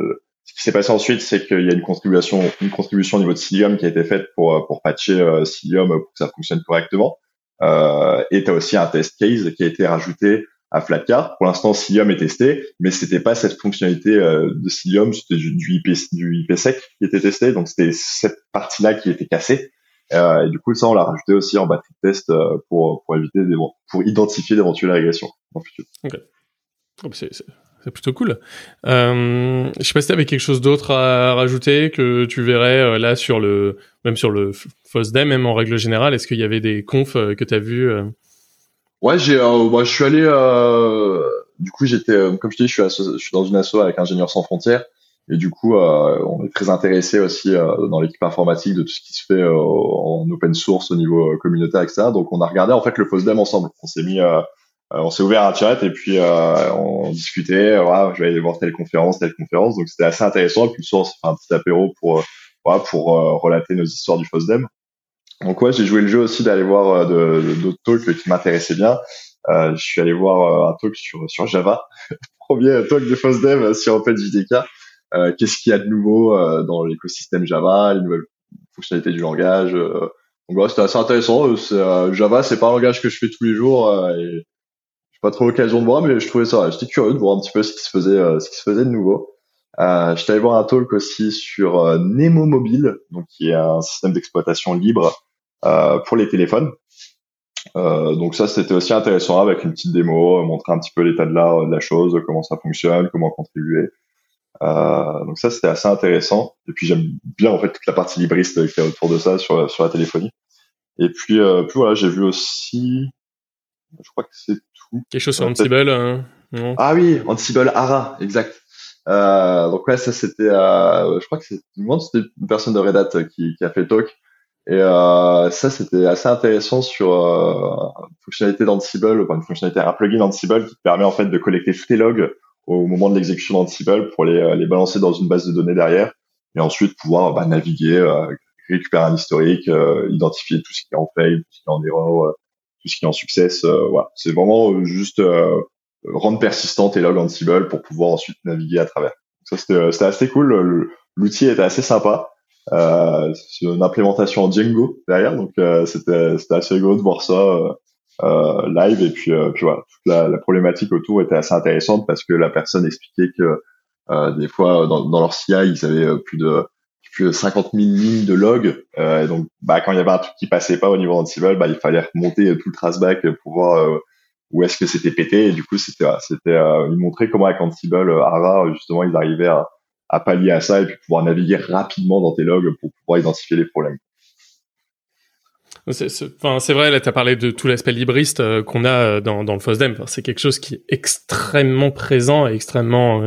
ce qui s'est passé ensuite c'est qu'il y a une contribution une contribution au niveau de Cilium qui a été faite pour pour patcher euh, Cilium pour que ça fonctionne correctement euh, et tu as aussi un test case qui a été rajouté à Flatcar. Pour l'instant, Cilium est testé, mais c'était pas cette fonctionnalité euh, de Cilium, c'était du, du, IP, du IPsec qui était testé, donc c'était cette partie-là qui était cassée. Euh, et du coup, ça, on l'a rajouté aussi en batterie de test euh, pour, pour éviter des, pour identifier d'éventuelles régressions en futur. Okay. Oh, c'est plutôt cool. Euh, je sais pas si t'avais quelque chose d'autre à rajouter que tu verrais euh, là sur le, même sur le FOSDEM, même en règle générale. Est-ce qu'il y avait des confs que tu as vu Ouais, j'ai, bah, je suis allé. du coup, j'étais, comme je dis, je suis, je suis dans une asso avec Ingénieurs sans frontières. Et du coup, on est très intéressé aussi dans l'équipe informatique de tout ce qui se fait en open source au niveau communautaire, etc. Donc, on a regardé en fait le FOSDEM ensemble. On s'est mis on s'est ouvert un chat et puis euh, on discutait. Voilà, je vais aller voir telle conférence, telle conférence. Donc c'était assez intéressant. Et puis le soir, on s'est fait un petit apéro pour voilà, pour relater nos histoires du FOSDEM. Donc ouais, j'ai joué le jeu aussi d'aller voir euh, d'autres talks qui m'intéressaient bien. Euh, je suis allé voir euh, un talk sur sur Java, <laughs> premier talk de FOSDEM sur OpenJDK. Euh, Qu'est-ce qu'il y a de nouveau euh, dans l'écosystème Java, les nouvelles fonctionnalités du langage. donc voilà, c'était assez intéressant. Java, c'est pas un langage que je fais tous les jours et pas trop l'occasion de voir, mais je trouvais ça. J'étais curieux de voir un petit peu ce qui se faisait, ce qui se faisait de nouveau. Euh, je allé voir un talk aussi sur Nemo Mobile, donc qui est un système d'exploitation libre euh, pour les téléphones. Euh, donc ça, c'était aussi intéressant avec une petite démo, montrer un petit peu l'état de l'art de la chose, comment ça fonctionne, comment contribuer. Euh, donc ça, c'était assez intéressant. Et puis j'aime bien en fait toute la partie libriste qui est autour de ça sur, sur la téléphonie. Et puis, euh, puis voilà, j'ai vu aussi, je crois que c'est. Quelque chose sur Ansible. Hein ah oui, Ansible Ara, exact. Euh, donc ouais, ça c'était, je crois que c'est, c'était une personne de Red Hat qui, qui a fait le talk. Et euh, ça, c'était assez intéressant sur euh, une fonctionnalité d'Ansible, enfin une fonctionnalité, un plugin d'Ansible qui permet en fait de collecter tous tes logs au moment de l'exécution d'Ansible pour les, les balancer dans une base de données derrière et ensuite pouvoir bah, naviguer, euh, récupérer un historique, euh, identifier tout ce qui est en fail, tout ce qui est en erreur, euh, tout ce qui est en success. voilà, c'est vraiment juste rendre persistant tes logs Ansible pour pouvoir ensuite naviguer à travers. ça, c'était assez cool. L'outil était assez sympa. Euh, c'est une implémentation en Django derrière, donc euh, c'était assez rigolo de voir ça euh, euh live et puis puis voilà toute la, la, problématique autour était assez intéressante parce que la personne expliquait que des fois dans, dans leur CI ils avaient plus de plus de 50 000 lignes de log. Euh, donc, bah, quand il y avait un truc qui passait pas au niveau d'Ansible, bah, il fallait remonter tout le traceback pour voir où est-ce que c'était pété. Et du coup, c'était, c'était, euh, ils montraient comment avec Ansible, Ara, justement, ils arrivaient à, à pallier à ça et puis pouvoir naviguer rapidement dans tes logs pour pouvoir identifier les problèmes. C'est, enfin, c'est vrai, là, tu as parlé de tout l'aspect libriste euh, qu'on a euh, dans, dans le FOSDEM. Enfin, c'est quelque chose qui est extrêmement présent et extrêmement...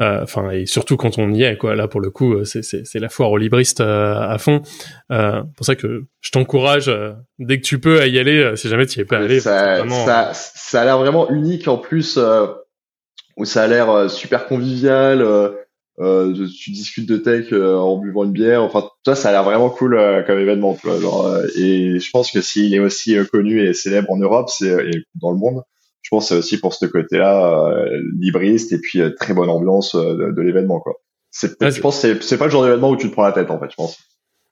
Euh, enfin, et surtout quand on y est, quoi. Là, pour le coup, c'est, c'est, c'est la foire aux libristes à fond. pour ça que je t'encourage, dès que tu peux, à y aller, si jamais tu y es pas allé. Ça, vraiment... ça, ça, a l'air vraiment unique, en plus, où ça a l'air super convivial euh, tu discutes de tech euh, en buvant une bière. Enfin, toi, ça a l'air vraiment cool euh, comme événement. Tu vois, genre, euh, et je pense que s'il est aussi connu et célèbre en Europe, c'est et dans le monde, je pense c'est aussi pour ce côté-là libriste et puis très bonne ambiance de, de l'événement. quoi. C'est, je pense, c'est, c'est pas le genre d'événement où tu te prends la tête en fait. Je pense.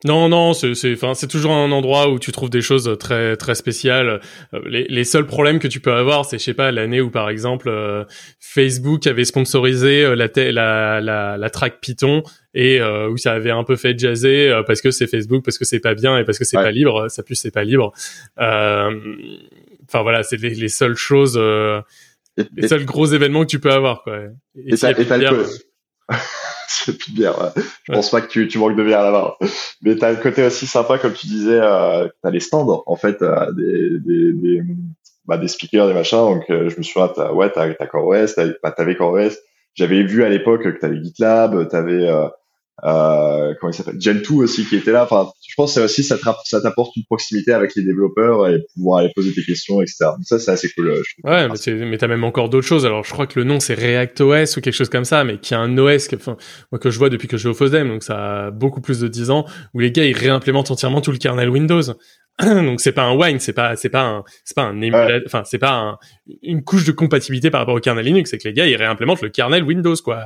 Non, non, c'est, enfin, c'est toujours un endroit où tu trouves des choses très, très spéciales. Euh, les, les seuls problèmes que tu peux avoir, c'est, je sais pas, l'année où par exemple euh, Facebook avait sponsorisé euh, la, la, la, la, track Python et où ça avait un peu fait jaser parce que c'est Facebook, parce que c'est pas bien et parce que c'est pas libre. Ça plus c'est pas libre. Enfin voilà, c'est les, les, seules choses, les seuls gros événements que tu peux avoir, quoi. Et, et, ça, et <laughs> c'est plus de bière. Je pense pas que tu, tu manques de bière là-bas. Mais t'as le côté aussi sympa, comme tu disais, euh, t'as les stands, en fait, euh, des, des, des, bah, des speakers, des machins. Donc, euh, je me souviens, t'as, ouais, t'as, t'as CoreOS, t'avais, bah, t'avais CoreOS. J'avais vu à l'époque que t'avais GitLab, t'avais, euh, euh, comment il s'appelle? Gen2 aussi qui était là. Enfin, je pense que aussi ça t'apporte une proximité avec les développeurs et pouvoir aller poser tes questions, etc. Donc ça c'est assez cool. Je ouais, mais, mais t'as même encore d'autres choses. Alors je crois que le nom c'est React OS ou quelque chose comme ça, mais qui a un OS que, enfin, moi que je vois depuis que je vais au FOSDEM, donc ça a beaucoup plus de 10 ans, où les gars ils réimplémentent entièrement tout le kernel Windows. <clears throat> donc c'est pas un wine, c'est pas c'est pas un c'est pas un enfin c'est pas un, une couche de compatibilité par rapport au kernel Linux, c'est que les gars ils réimplémentent le kernel Windows quoi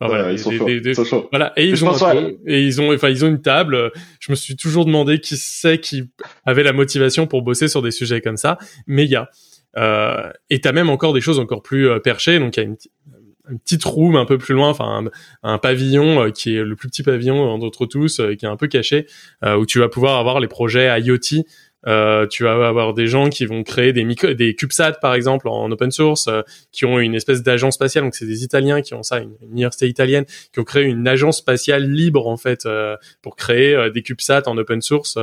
voilà, ils sont, Voilà, et ils ont, et ils ont, enfin, ils ont une table. Je me suis toujours demandé qui c'est qui avait la motivation pour bosser sur des sujets comme ça. Mais il y a, euh, et t'as même encore des choses encore plus euh, perchées. Donc il y a une, une, petite room un peu plus loin, enfin un, un pavillon euh, qui est le plus petit pavillon d'entre tous, euh, qui est un peu caché, où tu vas pouvoir avoir les projets IoT euh, tu vas avoir des gens qui vont créer des micro, des CubeSat par exemple en open source, euh, qui ont une espèce d'agence spatiale. Donc c'est des Italiens qui ont ça, une, université italienne, qui ont créé une agence spatiale libre en fait euh, pour créer des CubeSat en open source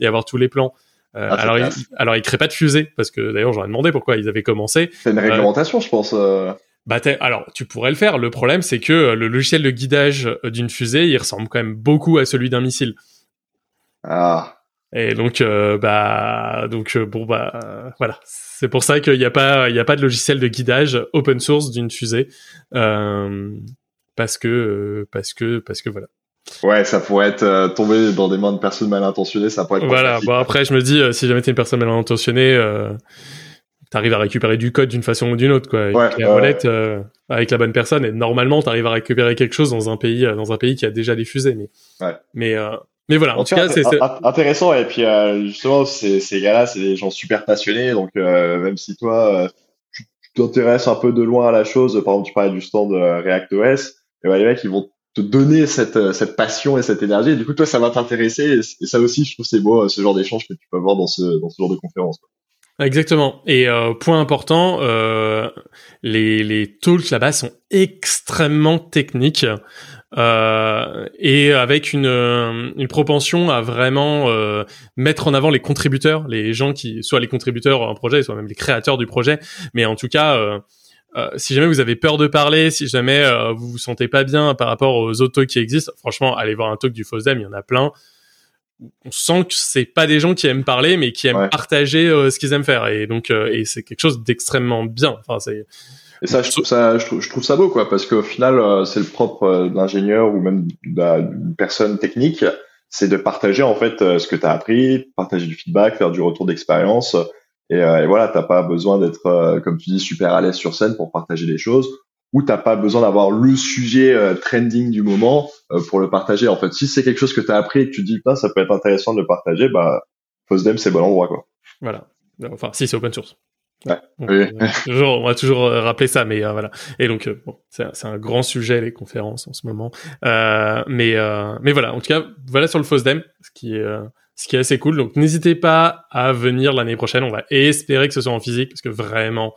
et avoir tous les plans. Ah, alors, ils, alors ils créent pas de fusée parce que d'ailleurs j'aurais demandé pourquoi ils avaient commencé. C'est une réglementation, je pense. Bah alors, tu pourrais le faire. Le problème, c'est que le logiciel de guidage d'une fusée, il ressemble quand même beaucoup à celui d'un missile. Ah. Et donc, euh, bah, donc euh, bon, bah, voilà. C'est pour ça qu'il n'y a pas, il y a pas de logiciel de guidage open source d'une fusée, euh, parce que, parce que, parce que voilà. Ouais, ça pourrait être tombé dans des mains de personnes mal intentionnées, ça pourrait être. Voilà. Bon après, je me dis, si jamais t'es une personne mal intentionnée, t'arrives à récupérer du code d'une façon ou d'une autre, quoi. Avec la molette, avec la bonne personne, et normalement, t'arrives à récupérer quelque chose dans un pays, dans un pays qui a déjà des fusées, mais, ouais. mais mais voilà, en, tout cas, c'est intéressant. Et puis euh, justement, ces, ces gars-là, c'est des gens super passionnés. Donc euh, même si toi, euh, tu t'intéresses un peu de loin à la chose, par exemple, tu parlais du stand React OS, et ben, les mecs, ils vont te donner cette, cette passion et cette énergie. Et du coup, toi, ça va t'intéresser. Et, ça aussi, je trouve c'est beau, ce genre d'échange que tu peux avoir dans ce, dans ce genre de conférence. Exactement. Et euh, point important, euh, les, les talks là-bas sont extrêmement techniques euh, et avec une, une propension à vraiment euh, mettre en avant les contributeurs, les gens qui, soit les contributeurs un projet, soit même les créateurs du projet. Mais en tout cas, euh, euh si jamais vous avez peur de parler, si jamais vous vous sentez pas bien par rapport aux autres talks qui existent, franchement, allez voir un talk du FOSDEM, il y en a plein on sent que c'est pas des gens qui aiment parler, mais qui aiment partager euh, ce qu'ils aiment faire. Et donc, euh, et c'est quelque chose d'extrêmement bien. Enfin, c'est. Et ça, je trouve ça, je trouve, ça beau, quoi, parce qu'au final, euh, c'est le propre d'ingénieur ou même d'une personne technique, c'est de partager en fait ce que tu as appris, partager du feedback, faire du retour d'expérience. Et, et, voilà, t'as pas besoin d'être, comme tu dis, super à l'aise sur scène pour partager des choses où t'as pas besoin d'avoir le sujet euh, trending du moment euh, pour le partager. En fait, si c'est quelque chose que tu as appris et que tu dis putain ça peut être intéressant de le partager, bah FOSDEM c'est bon endroit quoi. Voilà. Enfin, si c'est open source. Ouais. oui. toujours, on va toujours euh, rappeler ça, mais voilà. Et donc, bon, c'est un grand sujet les conférences en ce moment. mais mais voilà, en tout cas, voilà sur le FOSDEM, ce qui est ce qui est assez cool. Donc, n'hésitez pas à venir l'année prochaine. On va espérer que ce soit en physique parce que vraiment,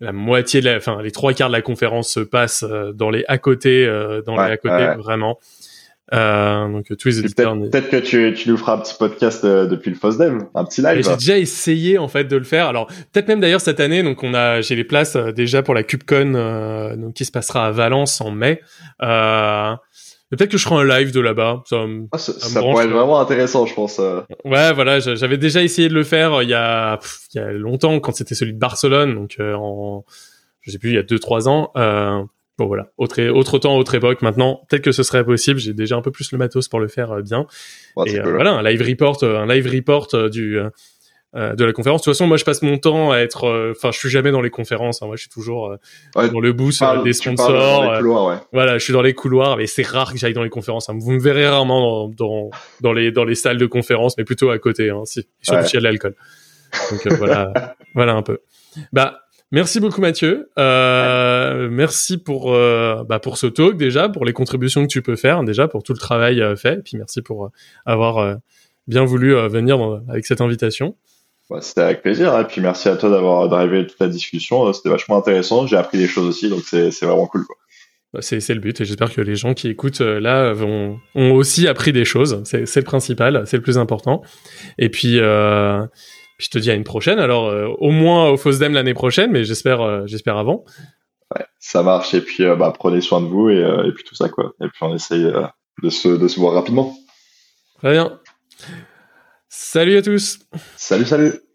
la moitié de la, enfin les trois quarts de la conférence se passe euh, dans les à côté, euh, dans les à côté vraiment. Euh, donc tous les éditeurs. Peut-être que tu, tu nous feras un petit podcast depuis le FOSDEM, un petit live. J'ai déjà essayé en fait de le faire. Alors peut-être même d'ailleurs cette année. Donc on a, j'ai les places déjà pour la KubeCon, donc qui se passera à Valence en mai. Euh, Peut-être que je ferai un live de là-bas. Ça, ah, ça, pourrait être vraiment intéressant, je pense. Euh. Ouais, voilà, j'avais déjà essayé de le faire euh, il y a, il y a longtemps quand c'était celui de Barcelone, donc euh, en, je sais plus, il y a deux trois ans. Euh, bon voilà, autre autre temps, autre époque. Maintenant, peut-être que ce serait possible. J'ai déjà un peu plus le matos pour le faire bien. Et voilà, un live report, un live report du euh, de la conférence. De toute façon, moi, je passe mon temps à être, euh, enfin, je suis jamais dans les conférences. Hein. moi, je suis toujours euh, dans le booth des sponsors. Voilà, je suis dans les couloirs, mais c'est rare que j'aille dans les conférences. Hein. Vous me verrez rarement dans, dans, les dans les salles de conférences, mais plutôt à côté. Hein, si, surtout s'il y a de l'alcool. Donc voilà, <laughs> voilà un peu. Bah, Merci beaucoup Mathieu. Euh, merci pour bah, pour ce talk déjà, pour les contributions que tu peux faire déjà, pour tout le travail fait, et puis merci pour avoir bien voulu venir avec cette invitation. Bah, c'était avec plaisir. Et puis merci à toi d'avoir d'arriver toute la discussion. C'était vachement intéressant. J'ai appris des choses aussi, donc c'est vraiment cool. Bah, c'est le but et j'espère que les gens qui écoutent euh, là vont, ont aussi appris des choses. C'est le principal, c'est le plus important. Et puis, euh, puis je te dis à une prochaine. Alors euh, au moins au FOSDEM l'année prochaine, mais j'espère euh, j'espère avant. Ouais, ça marche. Et puis bah, prenez soin de vous et, et, puis tout ça quoi. Et puis on essaye de, se, de se voir rapidement. Très bien. Salut à tous. Salut, salut.